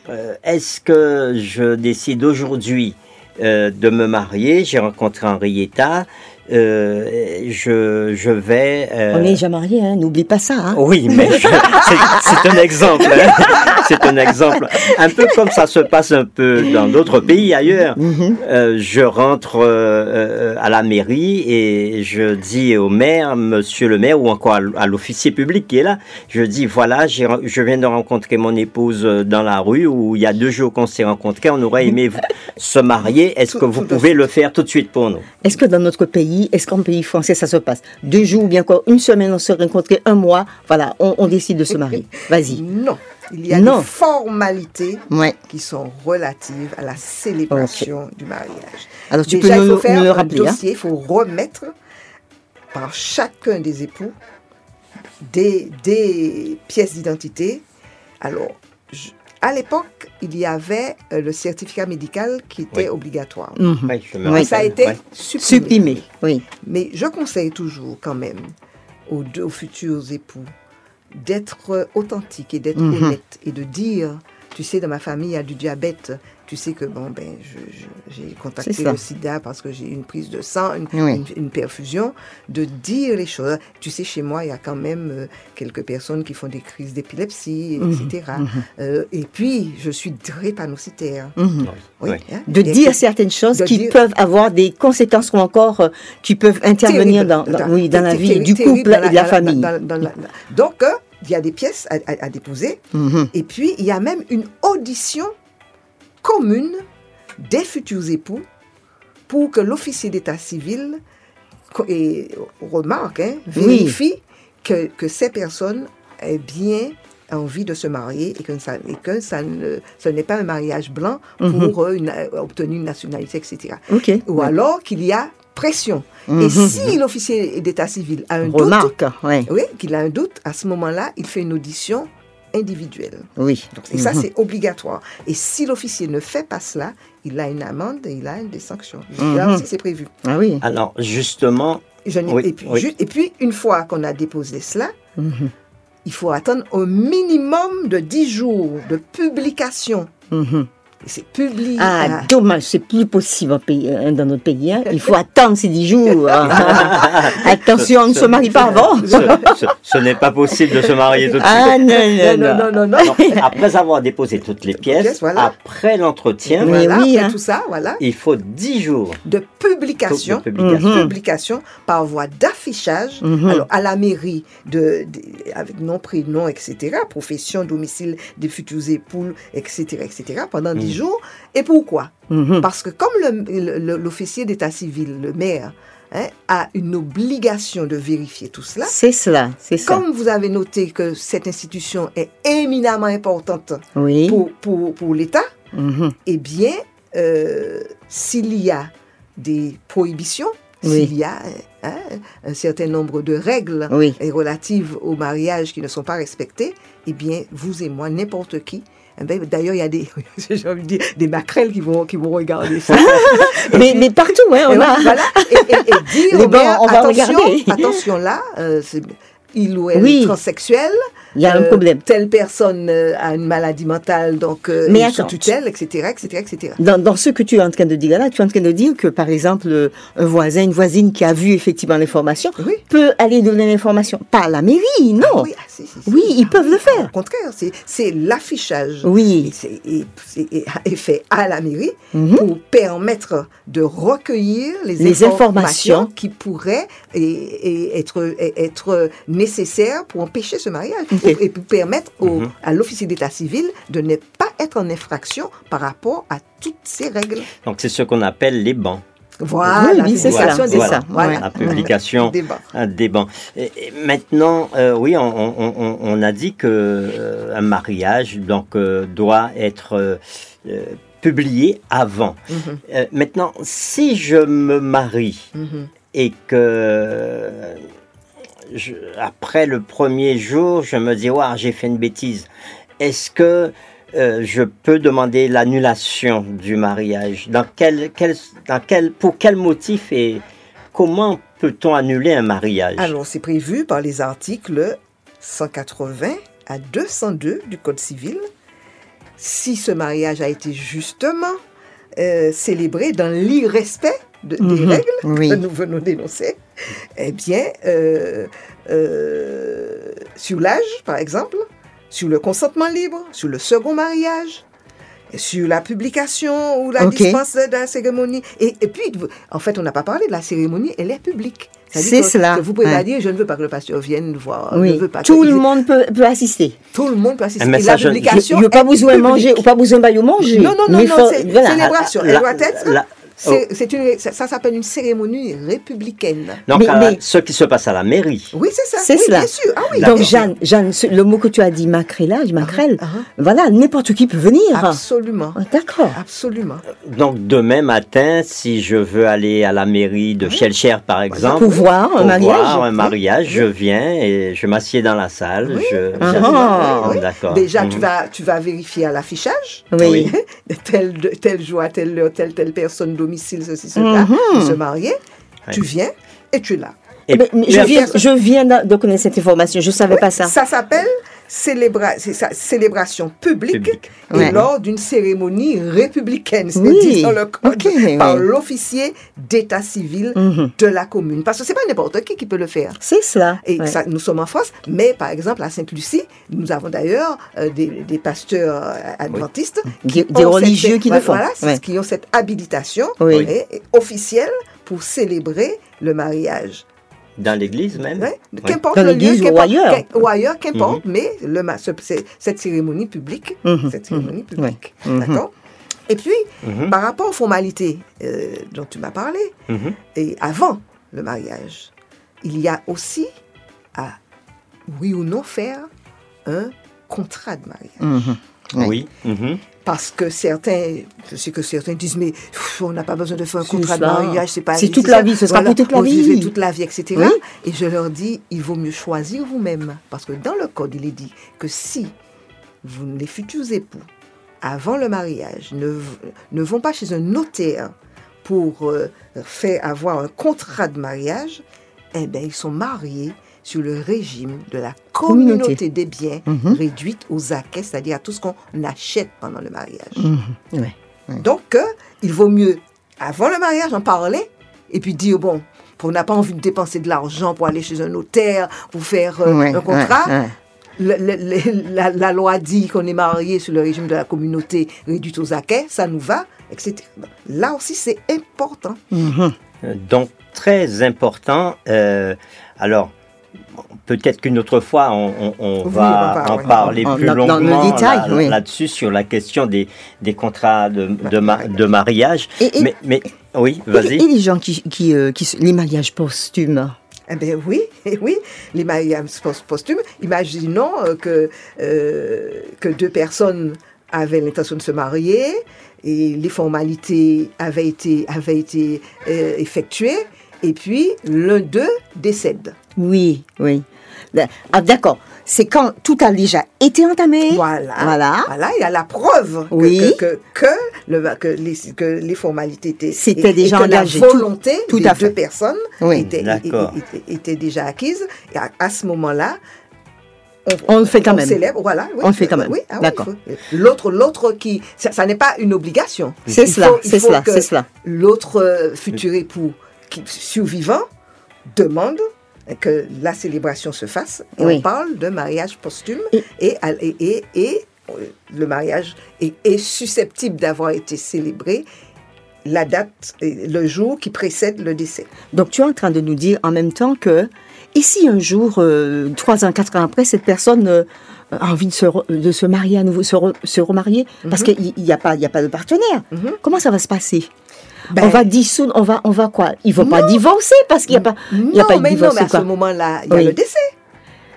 euh, Est-ce que je décide aujourd'hui euh, de me marier? J'ai rencontré Henrietta. Euh, je, je vais. euh, On n'est déjà marié, hein, n'oublie pas ça. Hein. oui, mais c'est un exemple. hein. <laughs> C'est un exemple. Un peu comme ça se passe un peu dans d'autres pays ailleurs. Mhm. Euh, je rentre à la mairie et je dis au maire, monsieur le maire, ou encore à l'officier public qui est là, je dis voilà, je viens de rencontrer mon épouse dans la rue où il y a deux jours qu'on s'est rencontrés, on aurait aimé se marier. Est-ce que vous pouvez le faire tout de suite pour nous? Est-ce que dans notre pays, est-ce qu'en pays français, ça se passe? Deux jours ou bien encore une semaine, on se rencontre, un mois, voilà, on, on décide de se marier. <laughs> Vas-y. Non. Il y a Non. des formalités Ouais. qui sont relatives à la célébration du mariage. Alors tu Déjà, peux il nous, faut faire nous le un rappeler. hein? dossier, il faut remettre par chacun des époux des, des pièces d'identité. Alors, je- à l'époque, il y avait euh, le certificat médical qui était Oui. obligatoire. Mhm. Oui. Ça a été supprimé. Supprimé, oui. Mais je conseille toujours quand même aux, deux, aux futurs époux d'être authentiques et d'être Mhm. honnêtes et de dire, tu sais, dans ma famille, il y a du diabète. Tu sais que, bon, ben, j'ai contacté le sida parce que j'ai eu une prise de sang, une, Oui. une- une perfusion. De dire les choses. Tu sais, chez moi, il y a quand même euh, quelques personnes qui font des crises d'épilepsie, Mhm. etc. Euh, et puis, je suis drépanocytaire. Mhm. Oui, Oui. hein. De Et dire que- certaines choses qui dire- peuvent avoir des conséquences ou encore euh, qui peuvent intervenir terrible dans, dans- oui, dans la vie du couple et de la famille. dans- dans la- donc, euh, il y a des pièces à, à- à déposer. Mhm. Et puis, il y a même une audition commune des futurs époux pour que l'officier d'état civil et, remarque, hein, Oui. vérifie que, que ces personnes aient bien envie de se marier et que ça, et que ça ne, ce n'est pas un mariage blanc pour Mhm. euh, une- obtenir une nationalité, etc. Ou alors qu'il y a pression. Mhm. Et si l'officier d'état civil a un doute, ouais. oui, qu'il a un doute, à ce moment-là, il fait une audition individuelle. Oui. Et ça, Mhm. c'est obligatoire. Et si l'officier ne fait pas cela, il a une amende et il a des sanctions. Mhm. Là aussi, c'est prévu. Ah oui. Alors justement, Je n'ai- Oui, et, puis, oui. ju- et puis, une fois qu'on a déposé cela, Mhm. il faut attendre au minimum de 10 jours de publication c'est publié. Ah, à- dommage, c'est plus possible euh, dans notre pays. hein. Il faut attendre ces dix jours. <laughs> Attention, on ne se marie pas avant. Ce, ce- ce n'est pas possible de se marier tout de suite. Ah non, non, non, non, non. non, non, non. Donc, après avoir déposé toutes les pièces, pièces, voilà. après l'entretien, Mais Voilà, oui, après hein. tout ça, voilà. il faut 10 jours De publication. de publication. Mhm. publication par voie d'affichage Mhm. alors à la mairie de, de- avec nom prénom etc profession domicile des futurs époux etc etc pendant Mhm. 10 jours et pourquoi? Mhm. parce que comme l'officier d'état civil le maire hein, a une obligation de vérifier tout cela C'est cela, c'est ça. comme vous avez noté que cette institution est éminemment importante Oui. pour, pour, pour l'État, Mhm. eh bien, euh, s'il y a des prohibitions, Oui. s'il y a hein, un certain nombre de règles Oui. relatives au mariage qui ne sont pas respectées, eh bien, vous et moi, n'importe qui, D'ailleurs, il y a des, <laughs> j'ai envie de dire, des maquerelles qui vont, qui vont regarder ça. Et <laughs> Mais, puis- mais partout, hein, et on a. voilà, et, et- et dire Les maire, on va attention, regarder. attention là, euh, c'est- il ou elle Oui. est transsexuel, Il y a un euh, problème. Telle personne euh, a une maladie mentale, donc euh, Mais est sous attends. tutelle, etc., etc., etc. Dans, dans ce que tu es en train de dire là, tu es en train de dire que, par exemple, un voisin, une voisine qui a vu effectivement l'information Oui. peut aller donner l'information. Pas à la mairie, non. Oui, ah, si, si, si. Oui, ils peuvent le faire. Au contraire, c'est, l'affichage. Oui. C'est, fait à la mairie Mhm. pour permettre de recueillir les, Les informations, informations. qui pourraient et, et être, et être nécessaires pour empêcher ce mariage et, et pour permettre au- Mhm. à l'officier d'état civil de ne pas être en infraction par rapport à toutes ces règles. Donc c'est ce qu'on appelle les bancs. Voilà, Oui, c'est ça. Voilà. La publication Des bancs. un des bancs. Et- et maintenant, euh, oui, on, on- on- on a dit que euh, un mariage donc euh, doit être publié avant. Mhm, Euh, maintenant, si je me marie mhm. et que après le premier jour, je me dis, ouais, j'ai fait une bêtise. Est-ce que euh, je peux demander l'annulation du mariage? Dans quel- dans quel, Pour quel motif et comment peut-on annuler un mariage? Alors, c'est prévu par les articles 180 à 202 du Code civil. Si ce mariage a été justement euh, célébré dans l'irrespect de- des Mhm. règles Oui. que nous venons d'énoncer, eh bien, euh, euh, sur l'âge, par exemple, sur le consentement libre, sur le second mariage, sur la publication ou la dispense de la cérémonie. Et, et puis, en fait, on n'a pas parlé de la cérémonie, elle est publique. C'est cela, que vous pouvez ouais. pas dire, je ne veux pas que le pasteur vienne voir. je Oui. veux pas Tout que- le monde peut, peut assister. Tout le monde peut assister. Un Et la publication. n'y a pas est besoin manger, ou pas besoin de manger. Non, non, non, Mais non, faut- c'est voilà. célébration. Elle doit être. la- c'est- c'est une- ça ça s'appelle une cérémonie républicaine. Donc, Mais- à- mais- ce qui se passe à la mairie. Oui, c'est ça. C'est oui, cela. Bien sûr. Ah oui, Donc. Jeanne, Jeanne, ce- le mot que tu as dit, macrélage, macrelle, Ah, ah. voilà, n'importe qui peut venir. Absolument. Ah, D'accord. Absolument. Donc, demain matin, si je veux aller à la mairie de Shelcher, par exemple, Pour voir un pour mariage. voir un oui. mariage, je viens et je m'assieds dans la salle. Oui. Je, Ah, ah. Oui. D'accord. Déjà, tu, Mhm. vas, tu vas vérifier à l'affichage. Oui. tel, tel jour, à telle heure, telle, telle personne, domicile, ceci, cela, Mhm. se marier. Tu viens et tu es là. Et- Mais- mais et je, viens, je viens de connaître cette information, je ne savais Oui, pas ça. Ça s'appelle célébra c'est ça, célébration publique, Public. et Ouais. lors d'une cérémonie républicaine, c'est Oui, dit dans le code, ok, par oui. l'officier d'état civil Mhm. de la commune. Parce que c'est pas n'importe qui qui peut le faire. C'est cela. Et ouais. ça, nous sommes en France, mais par exemple à Sainte-Lucie, nous avons d'ailleurs euh, des, des pasteurs euh, adventistes, Des- qui des ont religieux cette- qui le font, Voilà, ouais. qui ont cette habilitation Oui. et- et officielle pour célébrer le mariage. Dans l'église même. Ouais, Ouais. Qu'importe Dans le lieu, ou ailleurs. ou ailleurs, qu'importe, mais le, ma- ce- c'est- cette cérémonie publique, Mhm, cette cérémonie mhm, publique, ouais, mhm. d'accord? Et puis, Mhm. par rapport aux formalités euh, dont tu m'as parlé, Mhm. et avant le mariage, il y a aussi à, oui ou non, faire un contrat de mariage. Mhm. Ouais. Oui. Parce que certains, je sais que certains disent, mais pff, on n'a pas besoin de faire un contrat de mariage, c'est pas C'est toute la vie, ce sera pour toute la vie. toute la vie, etc. Oui. Et je leur dis, il vaut mieux choisir vous-même. Parce que dans le code, il est dit que si vous, les futurs époux, avant le mariage, ne, ne vont pas chez un notaire pour euh, faire avoir un contrat de mariage, eh bien, ils sont mariés sur le régime de la Communauté. communauté des biens Mhm. réduite aux acquets, c'est-à-dire à tout ce qu'on achète pendant le mariage. Mhm. Ouais. Donc, euh, il vaut mieux, avant le mariage, en parler et puis dire, bon, on n'a pas envie de dépenser de l'argent pour aller chez un notaire, pour faire euh, Ouais, un contrat. ouais, ouais. Le- le- le- la, la loi dit qu'on est marié sur le régime de la communauté réduite aux acquets, ça nous va, etc. Là aussi, c'est important. Mhm. Donc, très important. euh, alors, peut-être qu'une autre fois, on, on- on Oui, va on va, en ouais. parler plus dans- longuement détail, là- oui. là-dessus, sur la question des, des contrats de, de, ma- de mariage. Et- et- mais, mais oui, vas-y. et les gens qui, qui, euh, qui les mariages posthumes? Eh bien oui, <laughs> eh oui, les mariages post- posthumes. Imaginons euh, que, euh, que deux personnes avaient l'intention de se marier et les formalités avaient été, avaient été euh, effectuées et puis l'un d'eux décède. Oui, oui. Ah, D'accord. C'est quand tout a déjà été entamé. Voilà. Voilà. Voilà, il y a la preuve que, Oui. que, que, que le, que, les, que les formalités étaient C'était et déjà que engagé. La Tout- volonté tout des à fait. deux personnes Oui. était, D'accord. était- était déjà acquise. Et à, à ce moment-là, On le fait quand même. célèbre, voilà. oui. On le fait quand même. Oui, ah oui, D'accord. L'autre, l'autre qui, ça, ça n'est pas une obligation. C'est cela, c'est cela, c'est cela. L'autre euh, futur époux qui, survivant demande que la célébration se fasse. Et Oui. on parle de mariage posthume Et- et, et, et, et, euh, le mariage est, est susceptible d'avoir été célébré la date, le jour qui précède le décès. Donc tu es en train de nous dire en même temps que, et si un jour, euh, trois ans, quatre ans après, cette personne euh, a envie de se, re- de se marier à nouveau, se, re- se remarier, parce Mhm. qu'il n'y a, pas- y a pas de partenaire, Mhm. comment ça va se passer? Ben, On va dissoudre, on va, on va quoi? Ils vont pas Non. divorcer parce qu'il n'y a pas, il y a non, pas de mais non, divorce. mais à quoi? ce moment-là, il y a Oui. le décès.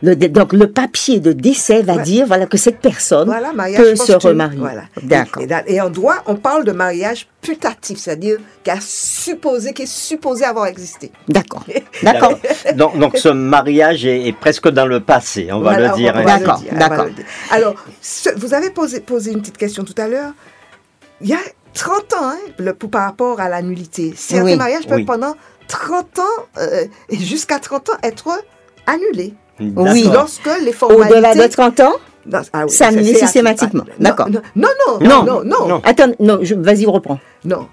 Le donc le papier de décès va Ouais. dire voilà que cette personne Voilà, mariage peut se remarier. Voilà. D'accord. Et, en droit, on parle de mariage putatif, c'est-à-dire qui a supposé, qui est supposé avoir existé. <laughs> D'accord. D'accord. Donc, donc ce mariage est, est presque dans le passé, on va Voilà, le dire. hein. D'accord, d'accord. Alors, ce- vous avez posé, posé une petite question tout à l'heure. Il y a 30 ans, hein, le- pour, par rapport à la nullité. Certains Oui, mariages peuvent oui. pendant 30 ans, euh, et jusqu'à 30 ans, être annulés. Oui. Lorsque les formalités... Au-delà de 30 ans Non, ah oui, c'est annulé systématiquement. ah, D'accord. Non, non, non, Non. non, non, non, Non. Attends, non, je- vas-y, reprends. Non.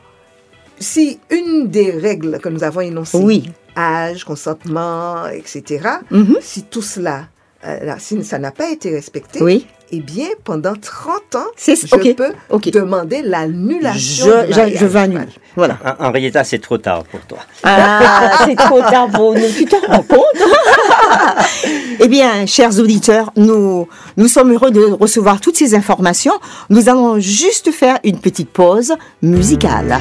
Si une des règles que nous avons énoncées, Oui. âge, consentement, etc., Mhm. si tout cela, euh, là, si ça n'a pas été respecté, Oui. Eh bien, pendant 30 ans, je ok. peux demander l'annulation je, veux annuler. Voilà. En- Henrietta, c'est trop tard pour toi. Ah, c'est trop tard pour nous. Tu te rends compte <laughs> Eh bien, chers auditeurs, nous, nous sommes heureux de recevoir toutes ces informations. Nous allons juste faire une petite pause musicale.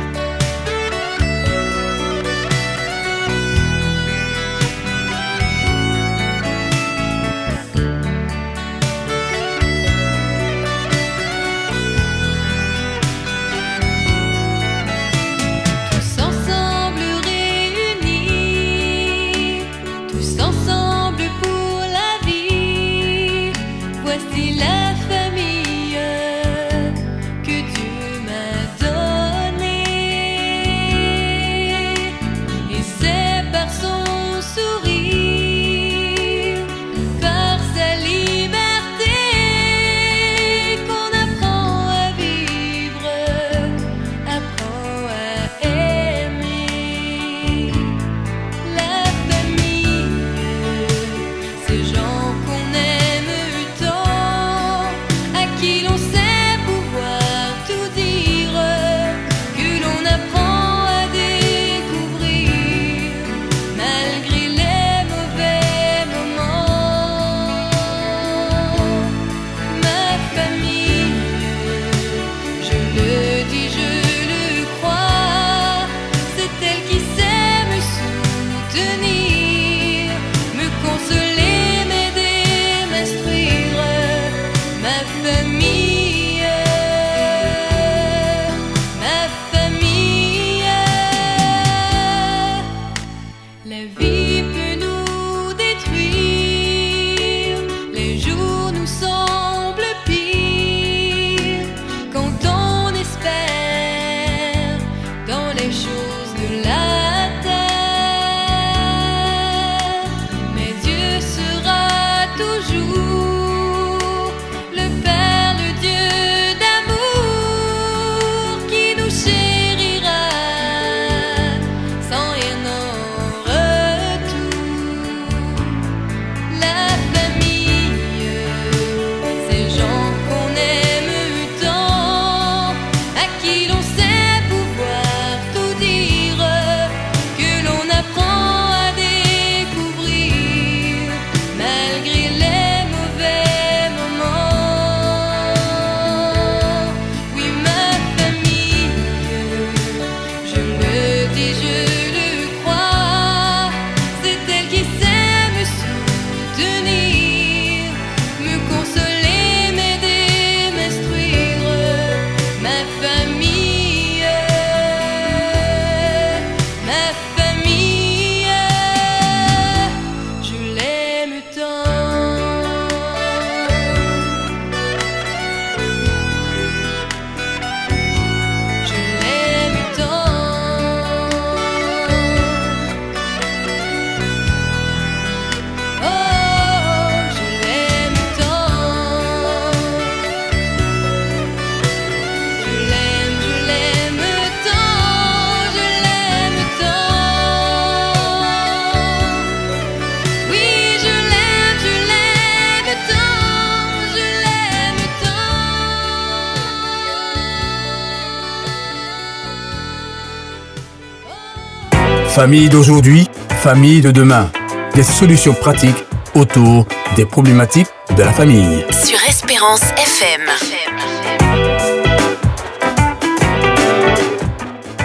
Famille d'aujourd'hui, famille de demain. Des solutions pratiques autour des problématiques de la famille. Sur Espérance FM.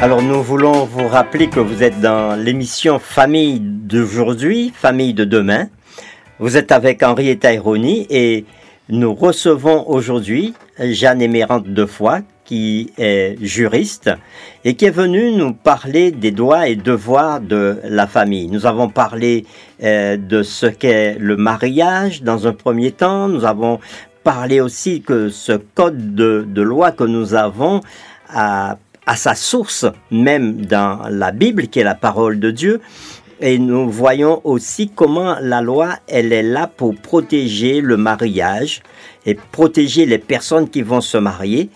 Alors nous voulons vous rappeler que vous êtes dans l'émission Famille d'aujourd'hui, Famille de demain. Vous êtes avec Henrietta Ironi et nous recevons aujourd'hui Jeanne Émérante Defoy qui est juriste et qui est venue nous parler des droits et devoirs de la famille. Nous avons parlé euh, de ce qu'est le mariage dans un premier temps. Nous avons parlé aussi que ce code de, de loi que nous avons a, a sa source même dans la Bible, qui est la parole de Dieu. Et nous voyons aussi comment la loi, elle est là pour protéger le mariage et protéger les personnes qui vont se marier.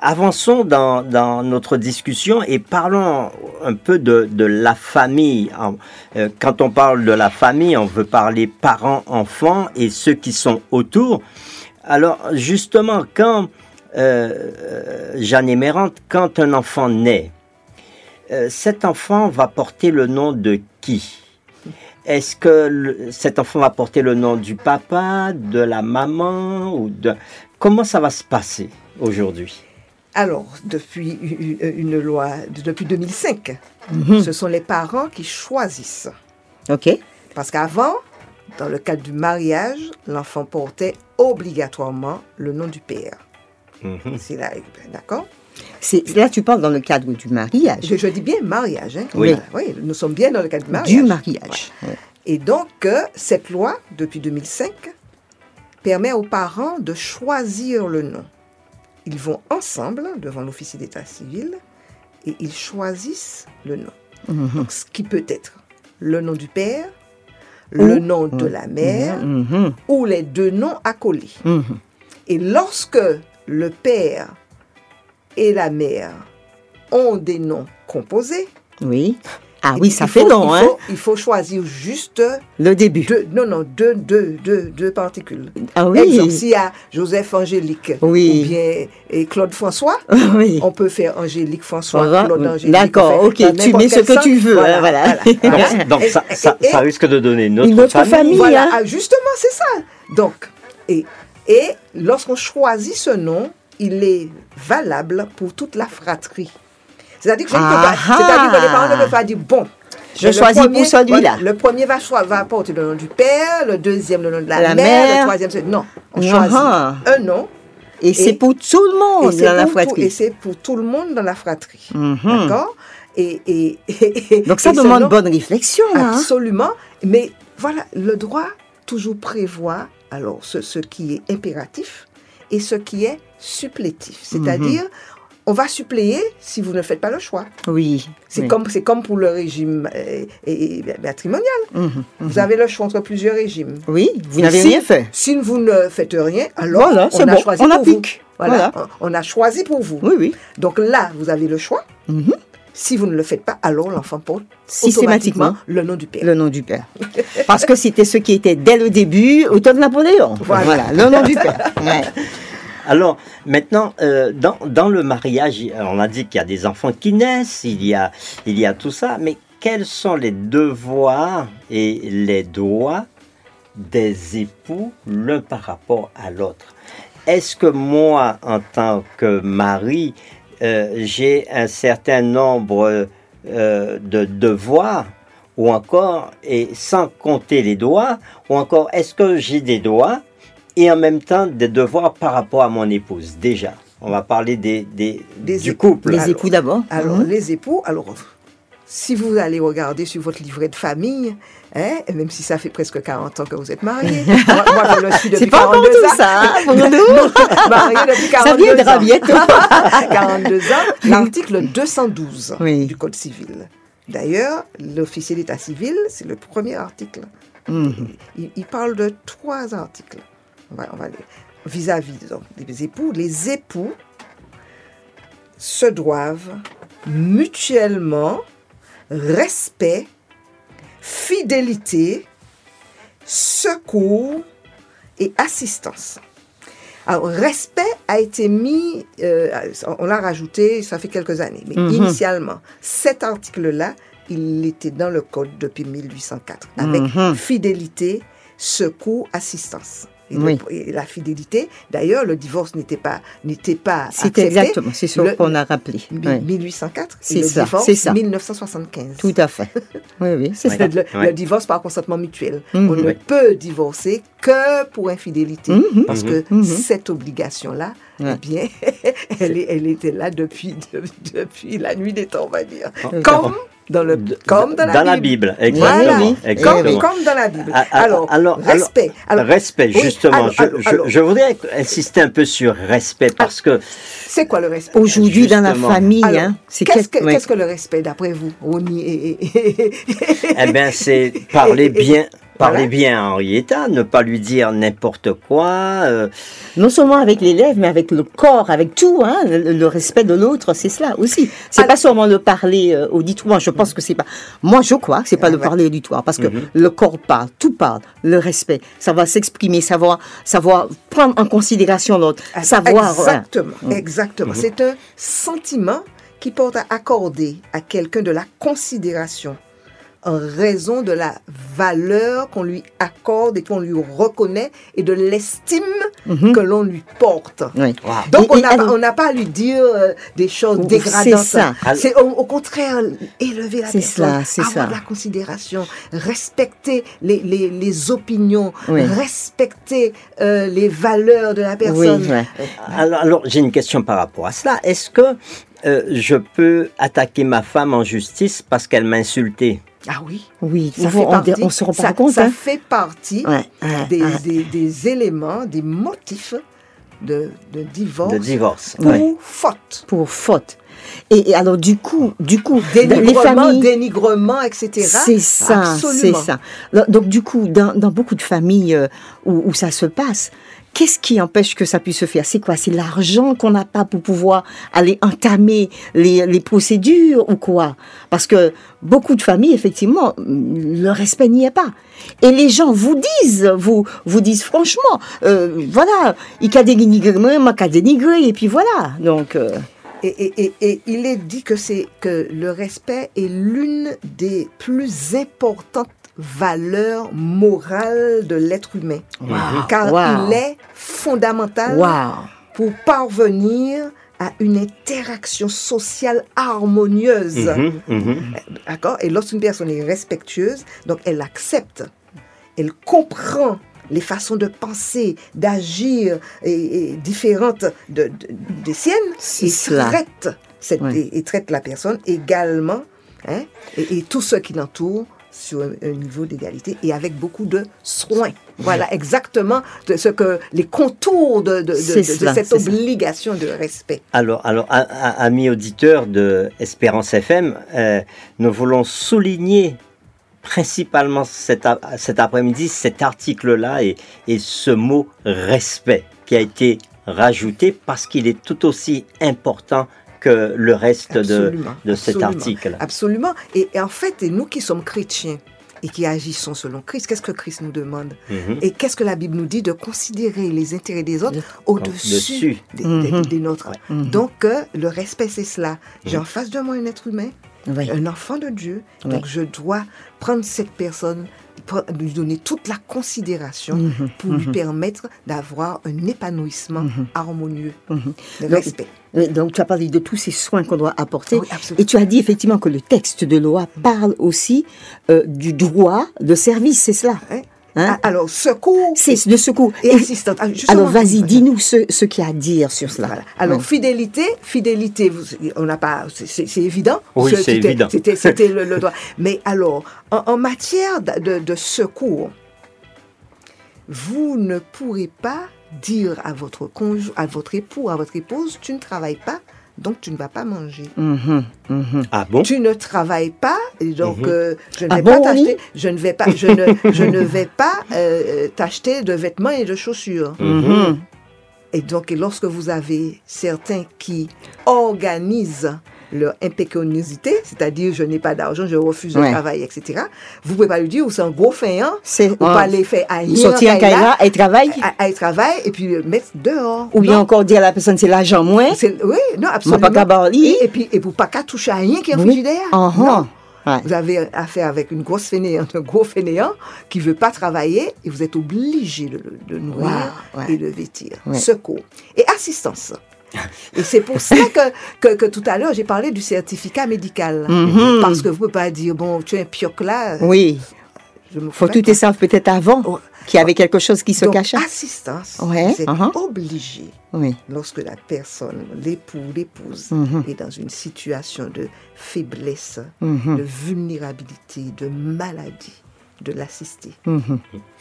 Avançons dans, notre discussion et parlons un peu de, la famille. Euh, Quand on parle de la famille, on veut parler parents, enfants et ceux qui sont autour. Alors justement, quand euh, euh, Jeanne Émérante, quand un enfant naît, cet enfant va porter le nom de qui? Est-ce que cet enfant va porter le nom du papa, de la maman ou de comment ça va se passer aujourd'hui? Alors, depuis u- une loi, depuis 2005, Mhm. ce sont les parents qui choisissent. Ok. Parce qu'avant, dans le cadre du mariage, l'enfant portait obligatoirement le nom du père. Mhm. C'est là, d'accord? C'est là tu parles dans le cadre du mariage. je, je dis bien mariage. Hein? Oui. oui, nous sommes bien dans le cadre du mariage. Du mariage. Ouais. Et donc, euh, cette loi, depuis 2005, permet aux parents de choisir le nom. Ils vont ensemble devant l'officier d'état civil et ils choisissent le nom. Mhm. Donc, ce qui peut être le nom du père, le nom de la mère Mhm. ou les deux noms accolés. Mhm. Et lorsque le père et la mère ont des noms composés, Oui. Ah oui, ça il fait faut- long, il hein faut- Il faut choisir juste Le début. deux, non, non, deux, deux, deux, deux particules. Ah oui. Exemple, s'il y a Joseph Angélique Oui. ou bien et Claude François, <laughs> oui. on peut faire Angélique François, Voilà. Claude Angélique. D'accord, ok, tu mets ce que sens. tu veux, hein, voilà. <laughs> Donc, donc Et- ça, ça, et- ça risque de donner une autre, Une autre famille. Voilà, hein. ah, justement, c'est ça. Donc, et, et lorsqu'on choisit ce nom, il est valable pour toute la fratrie. C'est-à-dire que, je ne peux pas- Ah c'est-à-dire que les ah. parents ne peuvent pas dire, bon, Je le choisis premier- pour celui-là. le premier va, va porter le nom du père, le deuxième le nom de la, La mère, mère. le troisième... c'est- Non, on Ah choisit un nom Et c'est pour tout le monde dans la tout- et fratrie. c'est pour tout le monde dans la fratrie. Mhm. D'accord? Et, et, et- Donc ça demande bonne réflexion. hein. Absolument. Mais voilà, le droit toujours prévoit alors ce, ce qui est impératif et ce qui est supplétif. C'est-à-dire, on va suppléer si vous ne faites pas le choix. Oui. C'est oui. comme, pour le régime euh, et- matrimonial. Mhm. Vous avez le choix entre plusieurs régimes. Oui, vous n'avez Si- rien fait. Si vous ne faites rien, alors Voilà, on a bon, choisi on pour vous. Voilà, on on a choisi pour vous. Oui, oui. Donc là, vous avez le choix. Mhm. Si vous ne le faites pas, alors l'enfant porte Systématiquement. le nom du père. Le nom du père. Parce que c'était ce qui était dès le début au temps de Napoléon. Voilà. le nom du père. Ouais. <laughs> Alors, maintenant, euh, dans, le mariage, on a dit qu'il y a des enfants qui naissent, il y a, tout ça, mais quels sont les devoirs et les droits des époux l'un par rapport à l'autre? Est-ce que moi, en tant que mari, euh, j'ai un certain nombre euh, de devoirs ou encore, et sans compter les droits, ou encore, est-ce que j'ai des droits et en même temps des devoirs par rapport à mon épouse déjà On va parler des, des, Des du époux. couple. Les Alors- époux d'abord. Alors, Mhm. les époux, alors, si vous allez regarder sur votre livret de famille, hein, et même si ça fait presque 40 ans que vous êtes mariés, <laughs> moi, moi, je le suis depuis C'est pas encore 42 tout ans. ça, hein, pour nous. <laughs> Marié depuis 42 Ça ans. bientôt. <laughs> 42 ans, l'article 212 Oui. du Code civil. D'ailleurs, l'officier d'état civil, c'est le premier article. Mhm. Il, il parle de trois articles. On va, on va les- vis-à-vis des époux. Les époux se doivent mutuellement respect, fidélité, secours et assistance. Alors, respect a été mis, euh, on l'a rajouté, ça fait quelques années, mais Mhm. initialement, cet article-là, il était dans le code depuis 1804 avec Mhm. fidélité, secours, assistance. Et, le- Oui. et la fidélité, d'ailleurs, le divorce n'était pas n'était pas C'est exactement, c'est ce Le- qu'on a rappelé. Mi- Ouais. 1804 C'est et le ça, divorce c'est ça. 1975. Tout à fait. Oui, oui, c'est ça. Le, divorce par consentement mutuel. Mhm. On ne peut divorcer que pour infidélité. Mhm. Parce que Mhm. cette obligation-là, Ouais. eh bien, <laughs> elle, est- elle était là depuis, de- depuis la nuit des temps, on va dire. Oh. Comme dans, le, comme dans la Bible. exactement. Voilà. oui. Comme, exactement. comme dans la Bible. Ah, ah, Alors, alors- respect. Alors, respect, oui, justement. alors, je, alors, je- je voudrais insister un peu sur respect parce que c'est quoi le respect? Aujourd'hui, dans la famille, hein, c'est Qu'est-ce que, ouais. qu'est-ce que le respect d'après vous, Roni et, et- et- Eh bien, c'est parler bien, parler voilà. bien à Henrietta, ne pas lui dire n'importe quoi. euh, Non seulement avec les lèvres, mais avec le corps, avec tout, hein, le, le respect de l'autre, c'est cela aussi. C'est Alors- pas seulement le parler euh, auditoire. Je pense que c'est pas. Moi, je crois que c'est pas Ah, le ouais. parler auditoire, parce que Mhm. le corps parle, tout parle, le respect, ça va s'exprimer, savoir, savoir prendre en considération l'autre, Ah, savoir. Exactement, Mm. exactement. C'est un sentiment qui porte à accorder à quelqu'un de la considération en raison de la valeur qu'on lui accorde et qu'on lui reconnaît et de l'estime Mhm. que l'on lui porte. Oui. Donc, Et- on et n'a alors- pas- on n'a pas à lui dire euh, des choses C'est dégradantes. ça. C'est au, au contraire élever la C'est personne, cela, c'est avoir ça. de la considération, respecter les, les, les opinions, Oui. respecter euh, les valeurs de la Oui, personne. ouais. Alors, alors, j'ai une question par rapport à cela. Est-ce que euh, je peux attaquer ma femme en justice parce qu'elle m'a insulté? Ah oui, Oui, ça on, fait on, partie. on se rend pas ça, compte. ça hein. fait partie Ouais, ouais, des, ouais. des- des éléments, des motifs de, de divorce de divorce ou Ouais. faute. Pour faute. Et, et alors, du coup, du coup, dans les Dénigrement, familles. dénigrement, etc. C'est ça, c'est Absolument. ça. Donc, donc, du coup, dans, dans beaucoup de familles euh, où, où ça se passe, qu'est-ce qui empêche que ça puisse se faire? C'est quoi? C'est l'argent qu'on n'a pas pour pouvoir aller entamer les, procédures ou quoi? Parce que beaucoup de familles, effectivement, le respect n'y est pas. Et les gens vous disent, vous vous disent franchement, euh, voilà, il a dénigré, moi, il a dénigré, et puis voilà. Donc, euh, Et, et- et- et il est dit que c'est que le respect est l'une des plus importantes valeurs morales de l'être humain, car il est fondamental pour parvenir à une interaction sociale harmonieuse. Mhm, mhm. D'accord? Et lorsqu'une personne est respectueuse, donc elle accepte, elle comprend les façons de penser, d'agir et, et différentes de, de- des siennes et cela. traite, cette, et, et traite la personne également hein, et, et tous ceux qui l'entourent sur un, niveau d'égalité et avec beaucoup de soin. Voilà exactement de ce que les contours de, de- cette ça. obligation de respect. Alors, alors amis auditeurs de Espérance FM, euh, nous voulons souligner principalement cet, cet après-midi cet article-là et, et ce mot respect qui a été rajouté parce qu'il est tout aussi important que le reste de, Absolument, de cet absolument. article. Absolument. Et, et en fait, et nous qui sommes chrétiens et qui agissons selon Christ, qu'est-ce que Christ nous demande Mhm. Et qu'est-ce que la Bible nous dit de considérer les intérêts des autres au-dessus Dessus. des, Mhm. des- des nôtres Mhm. Donc, euh, le respect, c'est cela. J'ai en face de moi un être humain, Oui. un enfant de Dieu. Oui. Donc, je dois prendre cette personne, lui donner toute la considération pour lui permettre d'avoir un épanouissement harmonieux. Le Donc, respect. Oui, Donc, tu as parlé de tous ces soins qu'on doit apporter. Oui, absolument. et tu as dit effectivement que le texte de loi parle aussi euh, du droit de service, c'est cela Hein? Hein? Ah, Alors, secours C'est de secours. et assistante. Ah, alors, vas-y, dis-nous ce, ce qu'il y a à dire sur cela. Voilà. Alors, Ouais. fidélité, fidélité, vous- on n'a pas, c'est- évident. Oui, Ce- c'est c'était- évident. C'était <laughs> c'était le, le droit. Mais alors, en, en matière de, de- de secours, vous ne pourrez pas dire à votre conjoint, à votre époux, à votre épouse, tu ne travailles pas, donc tu ne vas pas manger. Mhm, mhm. Ah bon? Tu ne travailles pas, et donc Mhm. euh, je ne Ah vais bon, pas oui? t'acheter, je ne vais pas, je ne, je ne vais pas euh, t'acheter de vêtements et de chaussures. Et donc, et lorsque vous avez certains qui organisent leur impécuniosité, c'est-à-dire je n'ai pas d'argent, je refuse Ouais. le travail, etc., vous pouvez pas lui dire, ou c'est un gros feignant, C'est ou pas les faire à rien, sortir un caille caïla et travail. à, à travail, et puis le mettre dehors. Ou bien Non, encore dire à la personne c'est l'argent moins. Oui, non, absolument. pas. Et, et puis, et pour pas qu'à toucher à rien qui est en Oui. frigidaire. Ah, Non. ah. Ouais. Vous avez affaire avec une grosse fainéante, <laughs> un gros fainéant qui veut pas travailler et vous êtes obligé de le de nourrir Wow, ouais. et de vêtir. Ouais. Secours. Et assistance. <laughs> Et c'est pour ça que, que, que tout à l'heure, j'ai parlé du certificat médical. Mhm. Parce que vous ne pouvez pas dire, bon, tu es un pioc là. Oui, je me faut tout savent peut-être avant Ouais. qu'il y avait quelque chose qui se Donc, cachait. assistance, Ouais, êtes uh-huh. obligé Oui. lorsque la personne, l'époux, l'épouse, Mhm. est dans une situation de faiblesse, Mhm. de vulnérabilité, de maladie, de l'assister,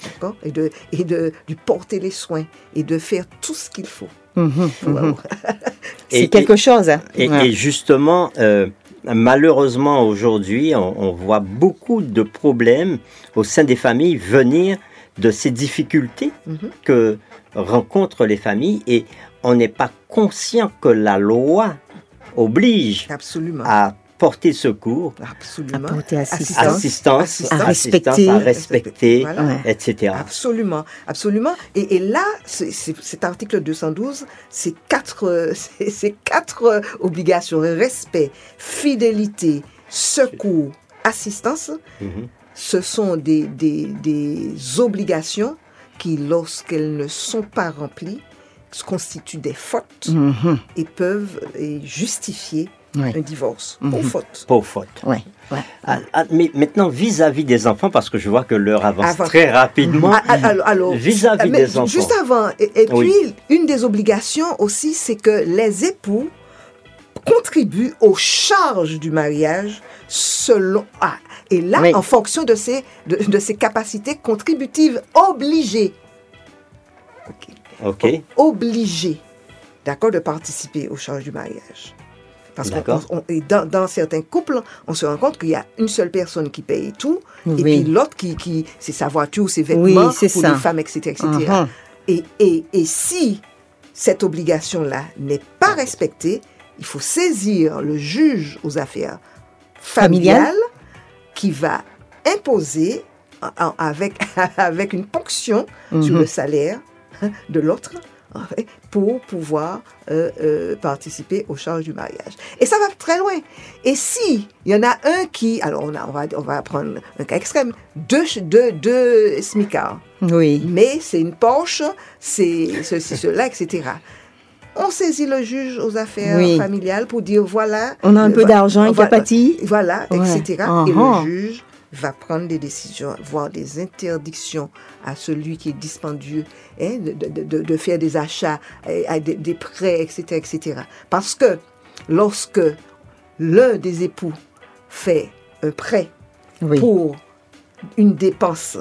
d'accord? Et de et de lui porter les soins et de faire tout ce qu'il faut. Mhm. Mhm. <laughs> C'est Et- quelque chose. hein. Et, Ouais. et justement, euh, malheureusement aujourd'hui, on, on voit beaucoup de problèmes au sein des familles venir de ces difficultés Mhm. que rencontrent les familles et on n'est pas conscient que la loi oblige Absolument. à porter secours, Absolument. Apporter assistance. assistance, Assistance. À assistance, respecter. à respecter, Voilà. Ouais. etc. Absolument, absolument. Et, et là, c'est- c'est- cet article 212, c'est quatre, euh, <laughs> c'est c'est quatre euh, obligations respect, fidélité, secours, assistance. Mhm. Ce sont des, des, des obligations qui, lorsqu'elles ne sont pas remplies, constituent des fautes Mhm. et peuvent justifier Un divorce Mhm. pour faute. Pour faute. Ouais. Ouais. Ah, ah, mais maintenant, vis-à-vis des enfants, parce que je vois que l'heure avance Avant- très rapidement, Ah, alors, alors, vis-à-vis des enfants. Juste avant, et, et puis Oui. une des obligations aussi, c'est que les époux contribuent aux charges du mariage selon. Ah, et là, Oui. en fonction de ses, de, de ses capacités contributives obligées. Ok. Ok. Obligées, d'accord, de participer aux charges du mariage. Parce que D'accord. dans, dans certains couples, on se rend compte qu'il y a une seule personne qui paye tout, et puis l'autre qui, qui c'est sa voiture, ses vêtements, Oui, pour ça. les femmes, etc. etc. Mhm. Et, et, et si cette obligation-là n'est pas respectée, il faut saisir le juge aux affaires Familiales. qui va imposer avec, <laughs> avec une ponction sur Mhm. le salaire de l'autre pour pouvoir euh, euh, participer aux charges du mariage. Et ça va très loin. Et si il y en a un qui, alors on, a- on va, on va prendre un cas extrême, deux, deux, deux smicards, Oui. mais c'est une Porsche, c'est ceci, cela, etc. On saisit le juge aux affaires Oui. familiales pour dire voilà. On a un peu euh, d'argent, il voilà. Voilà, Ouais. etc. Uh-huh. Et le juge va prendre des décisions, voire des interdictions à celui qui est dispendieux hein, de, de- de- de faire des achats, à des, des prêts, etc., etc. Parce que lorsque l'un des époux fait un prêt Oui. pour une dépense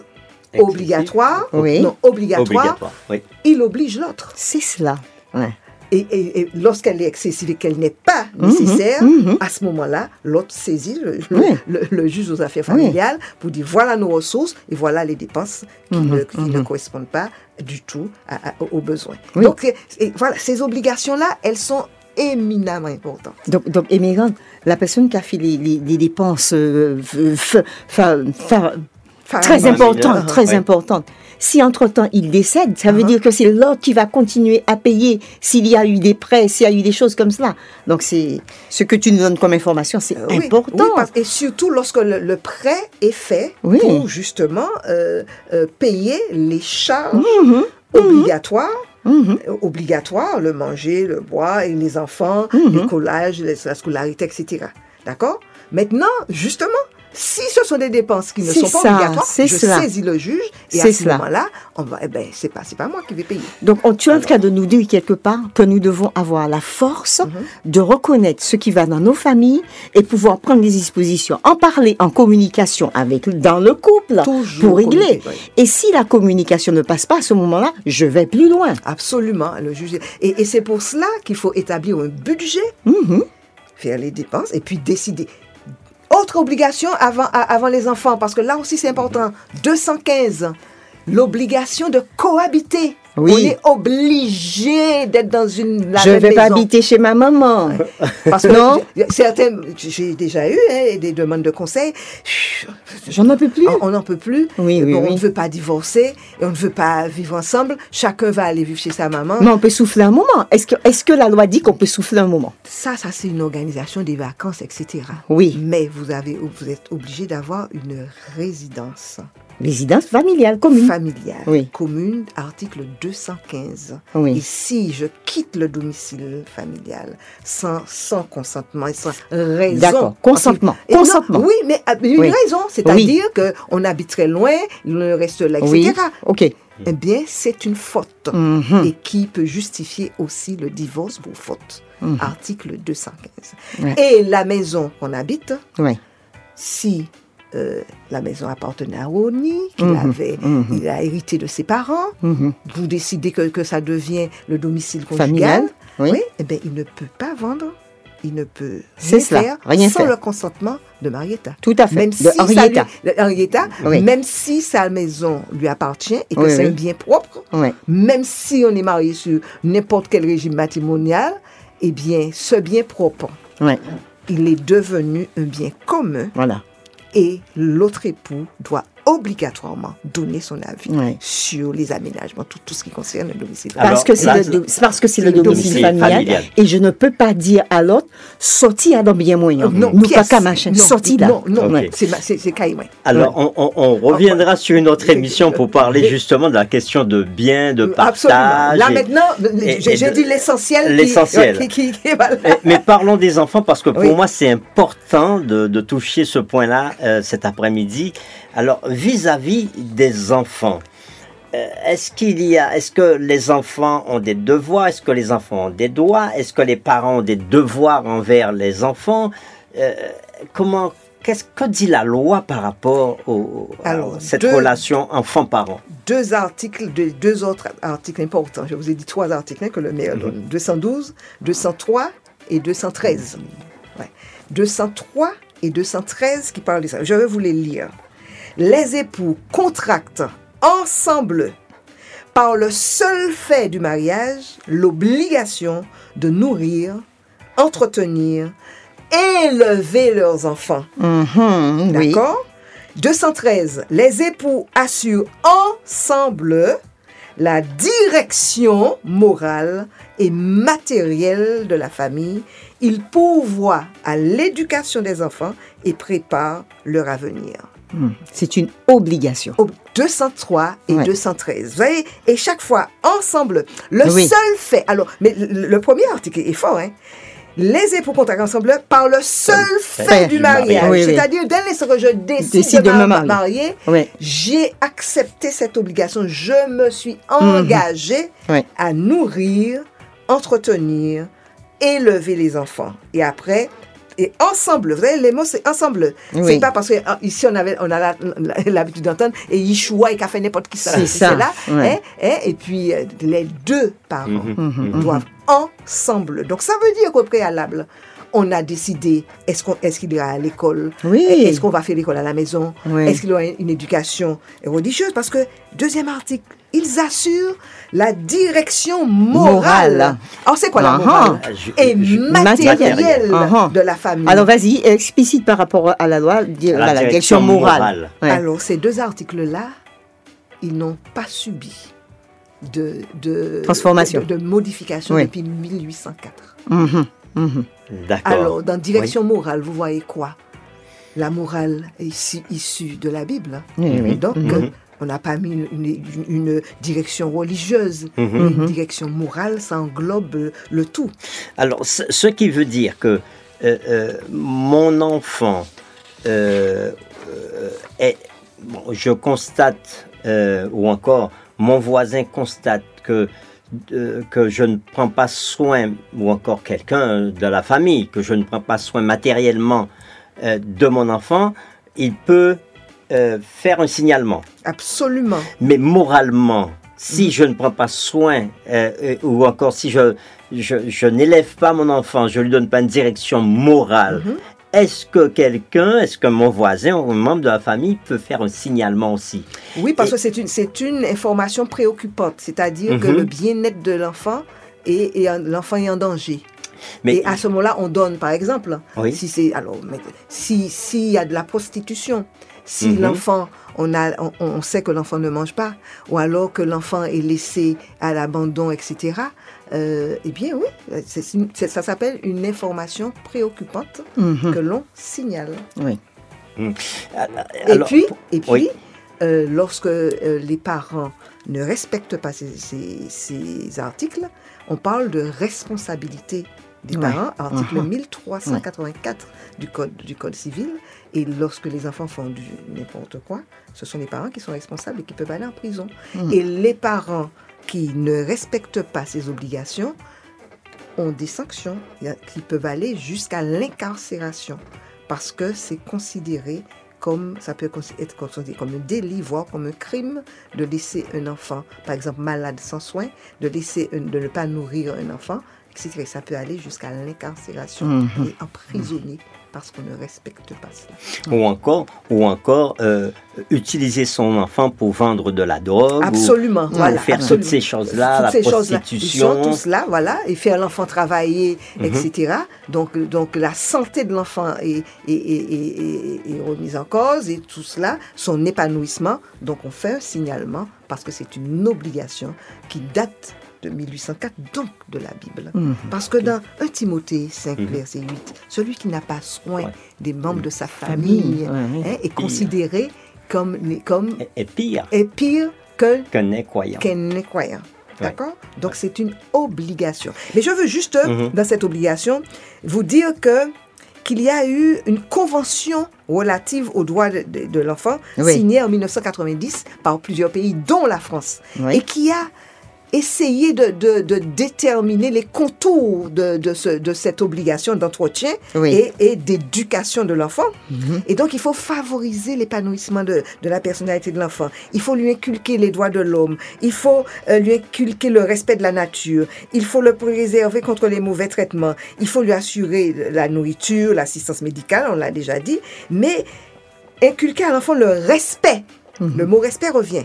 obligatoire, Oui. non, obligatoire, Obligatoire. Oui. il oblige l'autre. C'est cela. Ouais. Et, et- et lorsqu'elle est excessive et qu'elle n'est pas Mhm, nécessaire, mhm. à ce moment-là, l'autre saisit le, le- Oui. le- le juge aux affaires Oui. familiales pour dire voilà nos ressources et voilà les dépenses qui, Mhm, ne, qui ne correspondent pas du tout à- à- aux besoins. Oui. Donc, et- voilà, ces obligations-là, elles sont éminemment importantes. Donc, donc la personne qui a fait les, les- les dépenses euh, fa- fa- très importantes, très Ouais. importantes, si entre-temps il décède, ça veut Uh-huh. dire que c'est l'autre qui va continuer à payer s'il y a eu des prêts, s'il y a eu des choses comme cela. Donc, c'est ce que tu nous donnes comme information, c'est Euh, important. oui, parce- et surtout lorsque le, le prêt est fait Oui. pour justement euh, euh, payer les charges Mhm, obligatoires mhm. euh, obligatoire, le manger, le boire, et les enfants, Mhm. les collages, la scolarité, etc. D'accord? Maintenant, justement, si ce sont des dépenses qui ne sont pas ça, obligatoires, je cela. saisis le juge et à ce moment-là, on va, eh ben, c'est pas, c'est pas moi qui vais payer. Donc, on- tu es en train de nous dire quelque part que nous devons avoir la force Mhm. de reconnaître ce qui va dans nos familles et pouvoir prendre des dispositions, en parler en communication avec dans le couple Toujours pour régler. oui. Et si la communication ne passe pas à ce moment-là, je vais plus loin. Absolument, le juge. Et, et c'est pour cela qu'il faut établir un budget, Mhm. faire les dépenses et puis décider. Autre obligation avant, avant les enfants, parce que là aussi c'est important. 215, l'obligation de cohabiter Oui. On est obligé d'être dans une la je même vais pas habiter chez ma maman. <laughs> Parce que Non. certains, j'ai déjà eu hein, des demandes de conseils. J'en peux plus. On- n'en peut plus. Oui, oui, Bon, On ne veut pas divorcer et on ne veut pas vivre ensemble. Chacun va aller vivre chez sa maman. Mais on peut souffler un moment. Est-ce que, est-ce que la loi dit qu'on peut souffler un moment? Ça, ça c'est une organisation des vacances, etc. Oui. Mais vous avez, vous êtes obligé d'avoir une résidence Résidence familiale commune. familiale Oui. commune, article 215. Oui. Et si je quitte le domicile familial sans, sans consentement et sans raison. D'accord. Consentement. Et non, Consentement. oui, mais euh, une Oui. raison, c'est-à-dire que qu'on habite très loin, le reste là, etc. Oui. Ok. Eh bien, c'est une faute Mhm. et qui peut justifier aussi le divorce pour faute. Mhm. Article 215. Ouais. Et la maison qu'on habite, Ouais. si euh, la maison appartenait à Rony, qu'il Mhm, avait, mhm. il a hérité de ses parents, Mhm. vous décidez que, que ça devient le domicile conjugal, Familial. Oui. eh bien, il ne peut pas vendre, il ne peut rien cela, faire rien sans faire. le consentement de Marietta. Tout à fait. Même de si, ça Henrietta. lui- de Henrietta, Oui. même si sa maison lui appartient et que Oui, c'est un bien propre, même si on est marié sur n'importe quel régime matrimonial, eh bien, ce bien propre, il est devenu un bien commun Voilà. Et l'autre époux doit obligatoirement donner son avis sur les aménagements, tout, tout ce qui concerne le domicile. Parce que c'est là, le, do- c'est parce que c'est le le domicile domicile familial, familial. et je ne peux pas dire à l'autre sorti à dans bien moyen. non, nous pièce. pas qu'à machin, sorti là. Non, non, c'est ma- c'est c'est caïman. Alors, on, on- on reviendra sur une autre <laughs> émission pour parler justement de la question de bien, de Absolument. partage. Là et- maintenant, et- j'ai et j'ai de- dit l'essentiel. qui- l'essentiel. <laughs> Qui, qui, qui- voilà. Mais, mais parlons des enfants parce que pour Oui. moi c'est important de, de toucher ce point-là euh, cet après-midi. Alors vis-à-vis des enfants, euh, est-ce qu'il y a, est-ce que les enfants ont des devoirs, est-ce que les enfants ont des droits, est-ce que les parents ont des devoirs envers les enfants? Euh, Comment, qu'est-ce que dit la loi par rapport au, à cette deux- relation enfant-parent? Deux articles, de, deux autres articles importants. Je vous ai dit trois articles hein, que le maire donne. 212, 203 et 213. Ouais. 203 et 213 qui parlent de ça. Je vais vous les lire. Les époux contractent ensemble, par le seul fait du mariage, l'obligation de nourrir, entretenir, élever leurs enfants. Mhm, oui. D'accord? 213. Les époux assurent ensemble la direction morale et matérielle de la famille. Ils pourvoient à l'éducation des enfants et préparent leur avenir. C'est une obligation. Au 203 et Ouais. 213. Vous voyez Et chaque fois, ensemble, le Oui. seul fait. Alors, mais le, le premier article est fort, hein les époux contractent ensemble par le seul fait, fait du mariage. mariage. Oui, oui. C'est-à-dire, dès l'instant que je décide, Décide de, de me marier. marier, Oui. j'ai accepté cette obligation. Je me suis engagée Mhm. Oui. à nourrir, entretenir, élever les enfants. Et après, et ensemble, vous voyez, les mots, c'est ensemble. Oui. C'est pas parce que ah, ici, on, avait, on a l'habitude d'entendre et Yeshua et qu'a fait n'importe qui ça. C'est ça, là. ouais. hein, hein, et puis, euh, les deux parents Mhm, mhm. doivent ensemble. Donc, ça veut dire qu'au préalable, on a décidé, est-ce qu'on est-ce qu'il ira à l'école? Oui. Est-ce qu'on va faire l'école à la maison? Oui. Est-ce qu'il aura une éducation religieuse? Parce que, deuxième article, ils assurent la direction morale. Morale. Alors, c'est quoi la Ah, morale ah. Je- Et matérielle. Ah, de la famille. Alors vas-y, explicite par rapport à la loi, À la direction direction morale. morale. Ouais. Alors, ces deux articles-là, ils n'ont pas subi de, de Transformation. de, de modification Oui. depuis 1804. Mhm, mhm. D'accord. Alors, dans direction morale, vous voyez quoi? La morale est issue, issue de la Bible. hein. Donc, Mhm. euh, on n'a pas mis une, une- une direction religieuse, Mhm. une direction morale, ça englobe euh, le tout. Alors, ce, qui veut dire que euh, euh, mon enfant euh, est, bon, je constate, ou encore mon voisin constate que que je ne prends pas soin, ou encore quelqu'un de la famille, que je ne prends pas soin matériellement de mon enfant, il peut euh, faire un signalement. Absolument. Mais moralement, si je ne prends pas soin, euh, euh, ou encore si je, je, je n'élève pas mon enfant, je ne lui donne pas une direction morale, Mhm. est-ce que quelqu'un, est-ce que mon voisin ou un membre de la famille peut faire un signalement aussi? Oui, parce Et- que c'est une, c'est une information préoccupante, c'est-à-dire que Mhm. le bien-être de l'enfant et, et en- l'enfant est en danger. Mais et à ce moment-là, on donne, par exemple, Oui. si c'est alors, mais si s'il y a de la prostitution, si Mhm. l'enfant, on a, on, on sait que l'enfant ne mange pas, ou alors que l'enfant est laissé à l'abandon, etc. euh, eh bien, oui, ça s'appelle une information préoccupante Mhm. que l'on signale. Oui. Et alors, puis, et puis oui. euh, lorsque euh, les parents ne respectent pas ces, ces- ces articles, on parle de responsabilité des Ouais. parents, article Mhm. 1384 du, code, du Code civil. Et lorsque les enfants font du n'importe quoi, ce sont les parents qui sont responsables et qui peuvent aller en prison. Mhm. Et les parents qui ne respectent pas ces obligations ont des sanctions qui peuvent aller jusqu'à l'incarcération parce que c'est considéré comme ça peut être considéré comme un délit, voire comme un crime de laisser un enfant, par exemple malade sans soin, de laisser un- de ne pas nourrir un enfant, etc. Ça peut aller jusqu'à l'incarcération Mhm. et emprisonner parce qu'on ne respecte pas cela. ou encore, ou encore euh, utiliser son enfant pour vendre de la drogue, Absolument, ou, voilà. faire absolument. toutes ces choses-là, la ces prostitution. tous là, voilà, et faire l'enfant travailler, Mhm. etc. Donc, donc la santé de l'enfant est- est- est remise en cause et tout cela, son épanouissement. Donc on fait un signalement parce que c'est une obligation qui date de 1804, donc de la Bible. Mhm. Parce que dans 1 Timothée 5, Mhm. verset 8, celui qui n'a pas soin Ouais. des membres de sa famille hein, est considéré comme, comme et pire est pire que qu'un incroyant. qu'un incroyant. D'accord? Donc c'est une obligation. Mais je veux juste, Mhm. dans cette obligation, vous dire que qu'il y a eu une convention relative aux droits de, de- de l'enfant Oui. signée en 1990 par plusieurs pays, dont la France, Oui. et qui a essayé de, de- de déterminer les contours de, de ce- de cette obligation d'entretien Oui. et, et d'éducation de l'enfant. Mhm. Et donc, il faut favoriser l'épanouissement de, la personnalité de l'enfant. Il faut lui inculquer les droits de l'homme. Il faut euh, lui inculquer le respect de la nature. Il faut le préserver contre les mauvais traitements. Il faut lui assurer la nourriture, l'assistance médicale, on l'a déjà dit. Mais inculquer à l'enfant le respect. Le mot respect revient.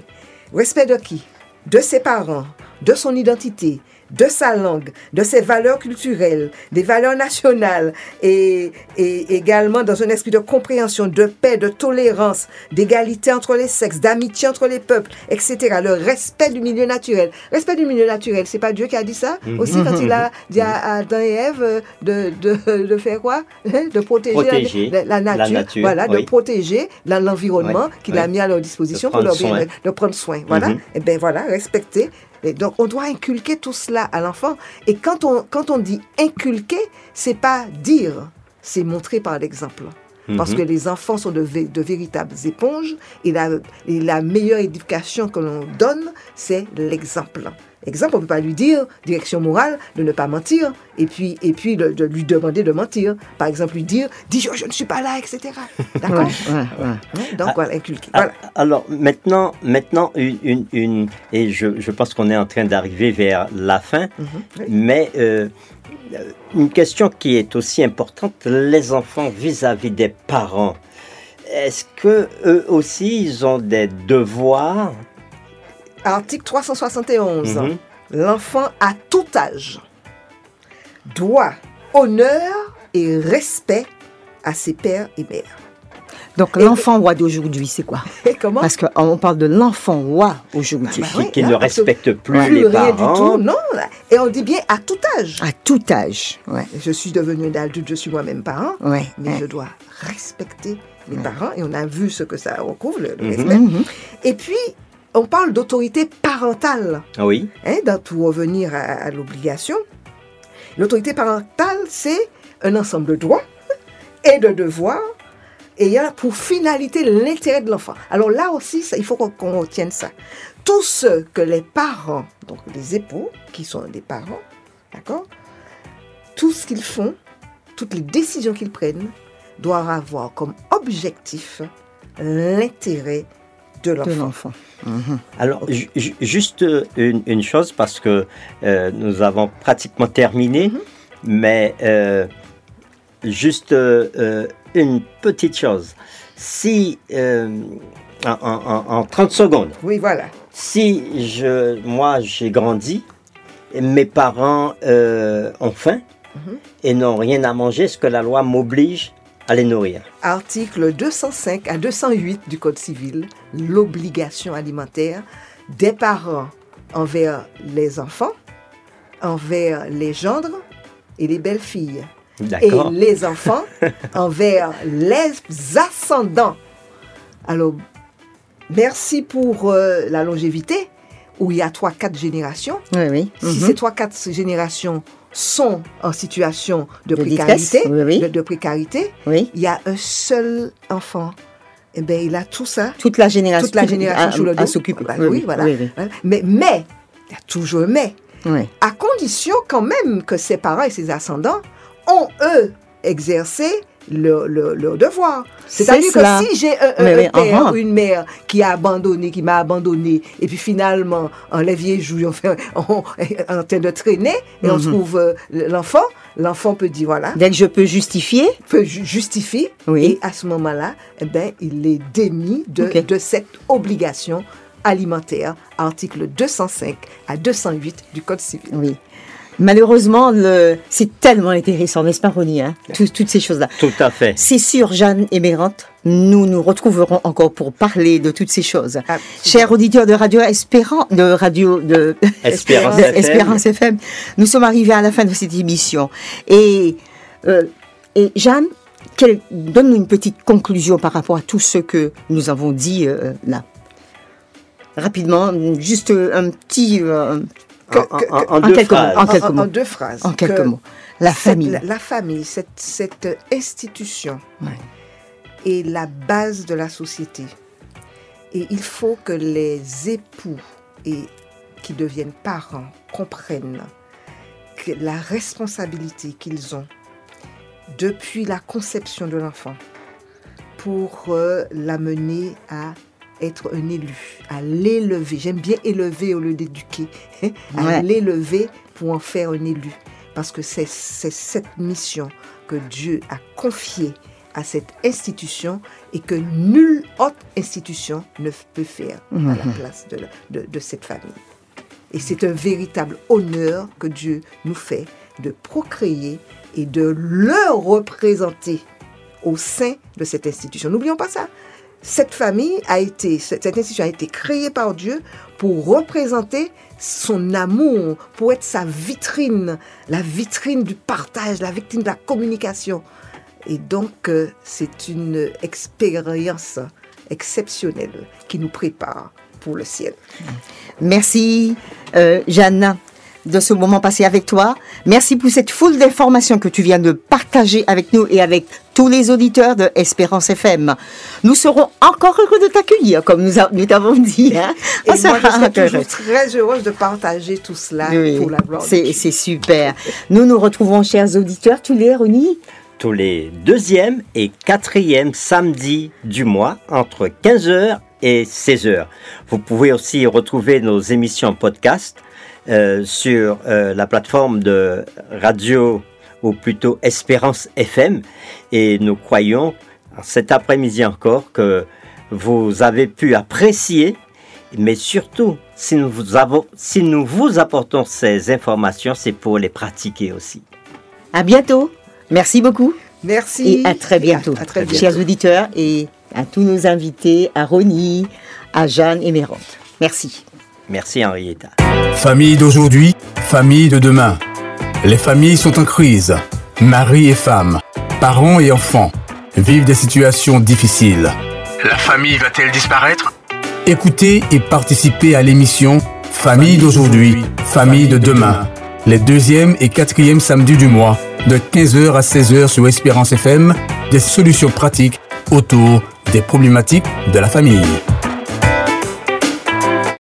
Respect de qui? De ses parents, de son identité, de sa langue, de ses valeurs culturelles, des valeurs nationales et, et également dans un esprit de compréhension, de paix, de tolérance, d'égalité entre les sexes, d'amitié entre les peuples, etc. Le respect du milieu naturel. Respect du milieu naturel, c'est pas Dieu qui a dit ça? Aussi quand il a <laughs> dit à Adam et Ève euh, de, de, de faire quoi? Hein? De protéger, la- Protéger la, la nature, la nature, voilà, de protéger l'environnement Oui, qu'il oui. a mis à leur disposition pour leur bien, de prendre soin. Voilà. Mhm. Et bien voilà, respecter. Et donc on doit inculquer tout cela à l'enfant. Et quand on, quand on dit inculquer, c'est pas dire, c'est montrer par l'exemple. Parce Mhm. que les enfants sont de véritables éponges et la, et la meilleure éducation que l'on donne, c'est l'exemple. Exemple, on ne peut pas lui dire, direction morale, de ne pas mentir, et puis, et puis de, de lui demander de mentir. Par exemple, lui dire, dis je, je ne suis pas là, etc. D'accord? Ouais, ouais, ouais. Hein, Donc voilà, inculquer. Ah, Voilà. Alors maintenant, maintenant une, une- une- et je, je pense qu'on est en train d'arriver vers la fin, Mhm. Oui. mais euh, une question qui est aussi importante, les enfants vis-à-vis des parents. Est-ce que eux aussi ils ont des devoirs Article 371. Mhm. L'enfant à tout âge doit honneur et respect à ses pères et mères. Donc l'enfant roi d'aujourd'hui, c'est quoi? <laughs> Et comment? Parce qu'on parle de l'enfant roi aujourd'hui. Ah bah qui, oui, qui là, ne parce que respectent plus Plus les rien parents du tout, non. Et on dit bien à tout âge. À tout âge. Ouais. Je suis devenu un adulte, je suis moi-même parent, Ouais. mais ouais. je dois respecter mes parents et on a vu ce que ça recouvre, le, le Mhm. respect. Mhm. Et puis, on parle d'autorité parentale. Oui. hein, dans- pour revenir à, à l'obligation, l'autorité parentale, c'est un ensemble de droits et de devoirs ayant pour finalité l'intérêt de l'enfant. Alors là aussi, ça, il faut qu'on qu'on retienne ça. Tout ce que les parents, donc les époux, qui sont des parents, d'accord, tout ce qu'ils font, toutes les décisions qu'ils prennent, doivent avoir comme objectif l'intérêt de l'enfant. Mhm. Alors, ju- ju- juste une, une chose, parce que euh, nous avons pratiquement terminé, Mhm. mais euh, juste euh, une petite chose. Si, euh, en, en- en- en 30 secondes, Oui, voilà. si je, moi j'ai grandi, mes parents euh, ont faim Mhm. et n'ont rien à manger, est-ce que la loi m'oblige à les nourrir Article 205 à 208 du Code civil, l'obligation alimentaire des parents envers les enfants, envers les gendres et les belles-filles. Et les enfants <laughs> envers les ascendants. Alors, merci pour euh, la longévité, où il y a 3-4 générations. Oui, oui. Si Mhm. ces 3-4 générations sont en situation de, De précarité, détresse, oui, oui. De, de précarité, Oui. il y a un seul enfant. Eh bien, il a tout ça. Toute la génération. Toute la génération à- s'occuper. Bah Oui, oui, voilà. oui. Voilà. Mais, mais, il y a toujours un mais. À condition quand même que ses parents et ses ascendants ont, eux, exercé leur, leur- leur devoir. C'est C'est-à-dire que si j'ai un, père uh-huh. ou une mère qui a abandonné, qui m'a abandonné, et puis finalement, en les joues, on, fait, on train de traîner, et on Mhm. trouve euh, l'enfant, l'enfant peut dire, voilà, que je peux justifier, peut ju- justifier, Oui. et à ce moment-là, eh ben, il est démis de, de cette obligation alimentaire, article 205 à 208 du Code civil. oui. Malheureusement, le... c'est tellement intéressant, n'est-ce pas, Ronnie hein, Tout- Toutes ces choses-là. Tout à fait. C'est sûr, Jeanne Émérante, nous nous retrouverons encore pour parler de toutes ces choses. Ah, Chers auditeurs de Radio Espérance, de Radio de <laughs> Espérance <laughs> de FM. Espérance FM, nous sommes arrivés à la fin de cette émission. Et, euh, et Jeanne, quelle- donne-nous une petite conclusion par rapport à tout ce que nous avons dit euh, là. Rapidement, juste un petit, euh, En, en- en- en en deux quelques mots, phrases. en quelques mots. deux phrases. en quelques que mots, la cette- famille. La, la famille, cette, cette institution Ouais. est la base de la société. Et il faut que les époux et qui deviennent parents comprennent que la responsabilité qu'ils ont depuis la conception de l'enfant pour euh, l'amener à être un élu, à l'élever. J'aime bien élever au lieu d'éduquer, à Ouais. l'élever pour en faire un élu. Parce que c'est cette mission que Dieu a confiée à cette institution et que nulle autre institution ne peut faire à la place de, la- de- de cette famille. Et c'est un véritable honneur que Dieu nous fait de procréer et de le représenter au sein de cette institution. N'oublions pas ça. Cette famille a été, cette institution a été créée par Dieu pour représenter son amour, pour être sa vitrine, la vitrine du partage, la vitrine de la communication. Et donc, euh, c'est une expérience exceptionnelle qui nous prépare pour le ciel. Merci, euh, Jeanne, de ce moment passé avec toi. Merci pour cette foule d'informations que tu viens de partager avec nous et avec tous les auditeurs de Espérance FM. Nous serons encore heureux de t'accueillir, comme nous, a- nous t'avons dit. Hein? Et On moi, je heureux. très heureuse de partager tout cela Oui, pour la gloire de c'est super. Nous nous retrouvons, chers auditeurs, tous les Ronnie tous les deuxième et quatrième samedis du mois entre 15h et 16h. Vous pouvez aussi retrouver nos émissions podcast sur euh, la plateforme de radio ou plutôt Espérance FM et nous croyons cet après-midi encore que vous avez pu apprécier mais surtout si nous vous, avons, si nous vous apportons ces informations c'est pour les pratiquer aussi. À bientôt. Merci beaucoup. Merci. Et à très bientôt, À, à très bientôt. chers auditeurs, et à tous nos invités, à Ronnie, à Jeanne et Mérante. Merci. Merci Henrietta. Famille d'aujourd'hui, famille de demain. Les familles sont en crise. Mari et femme, parents et enfants vivent des situations difficiles. La famille va-t-elle disparaître? Écoutez et participez à l'émission Famille d'aujourd'hui, famille de demain. Les deuxième et quatrième samedis du mois, de 15h à 16h sur Espérance FM, des solutions pratiques autour des problématiques de la famille.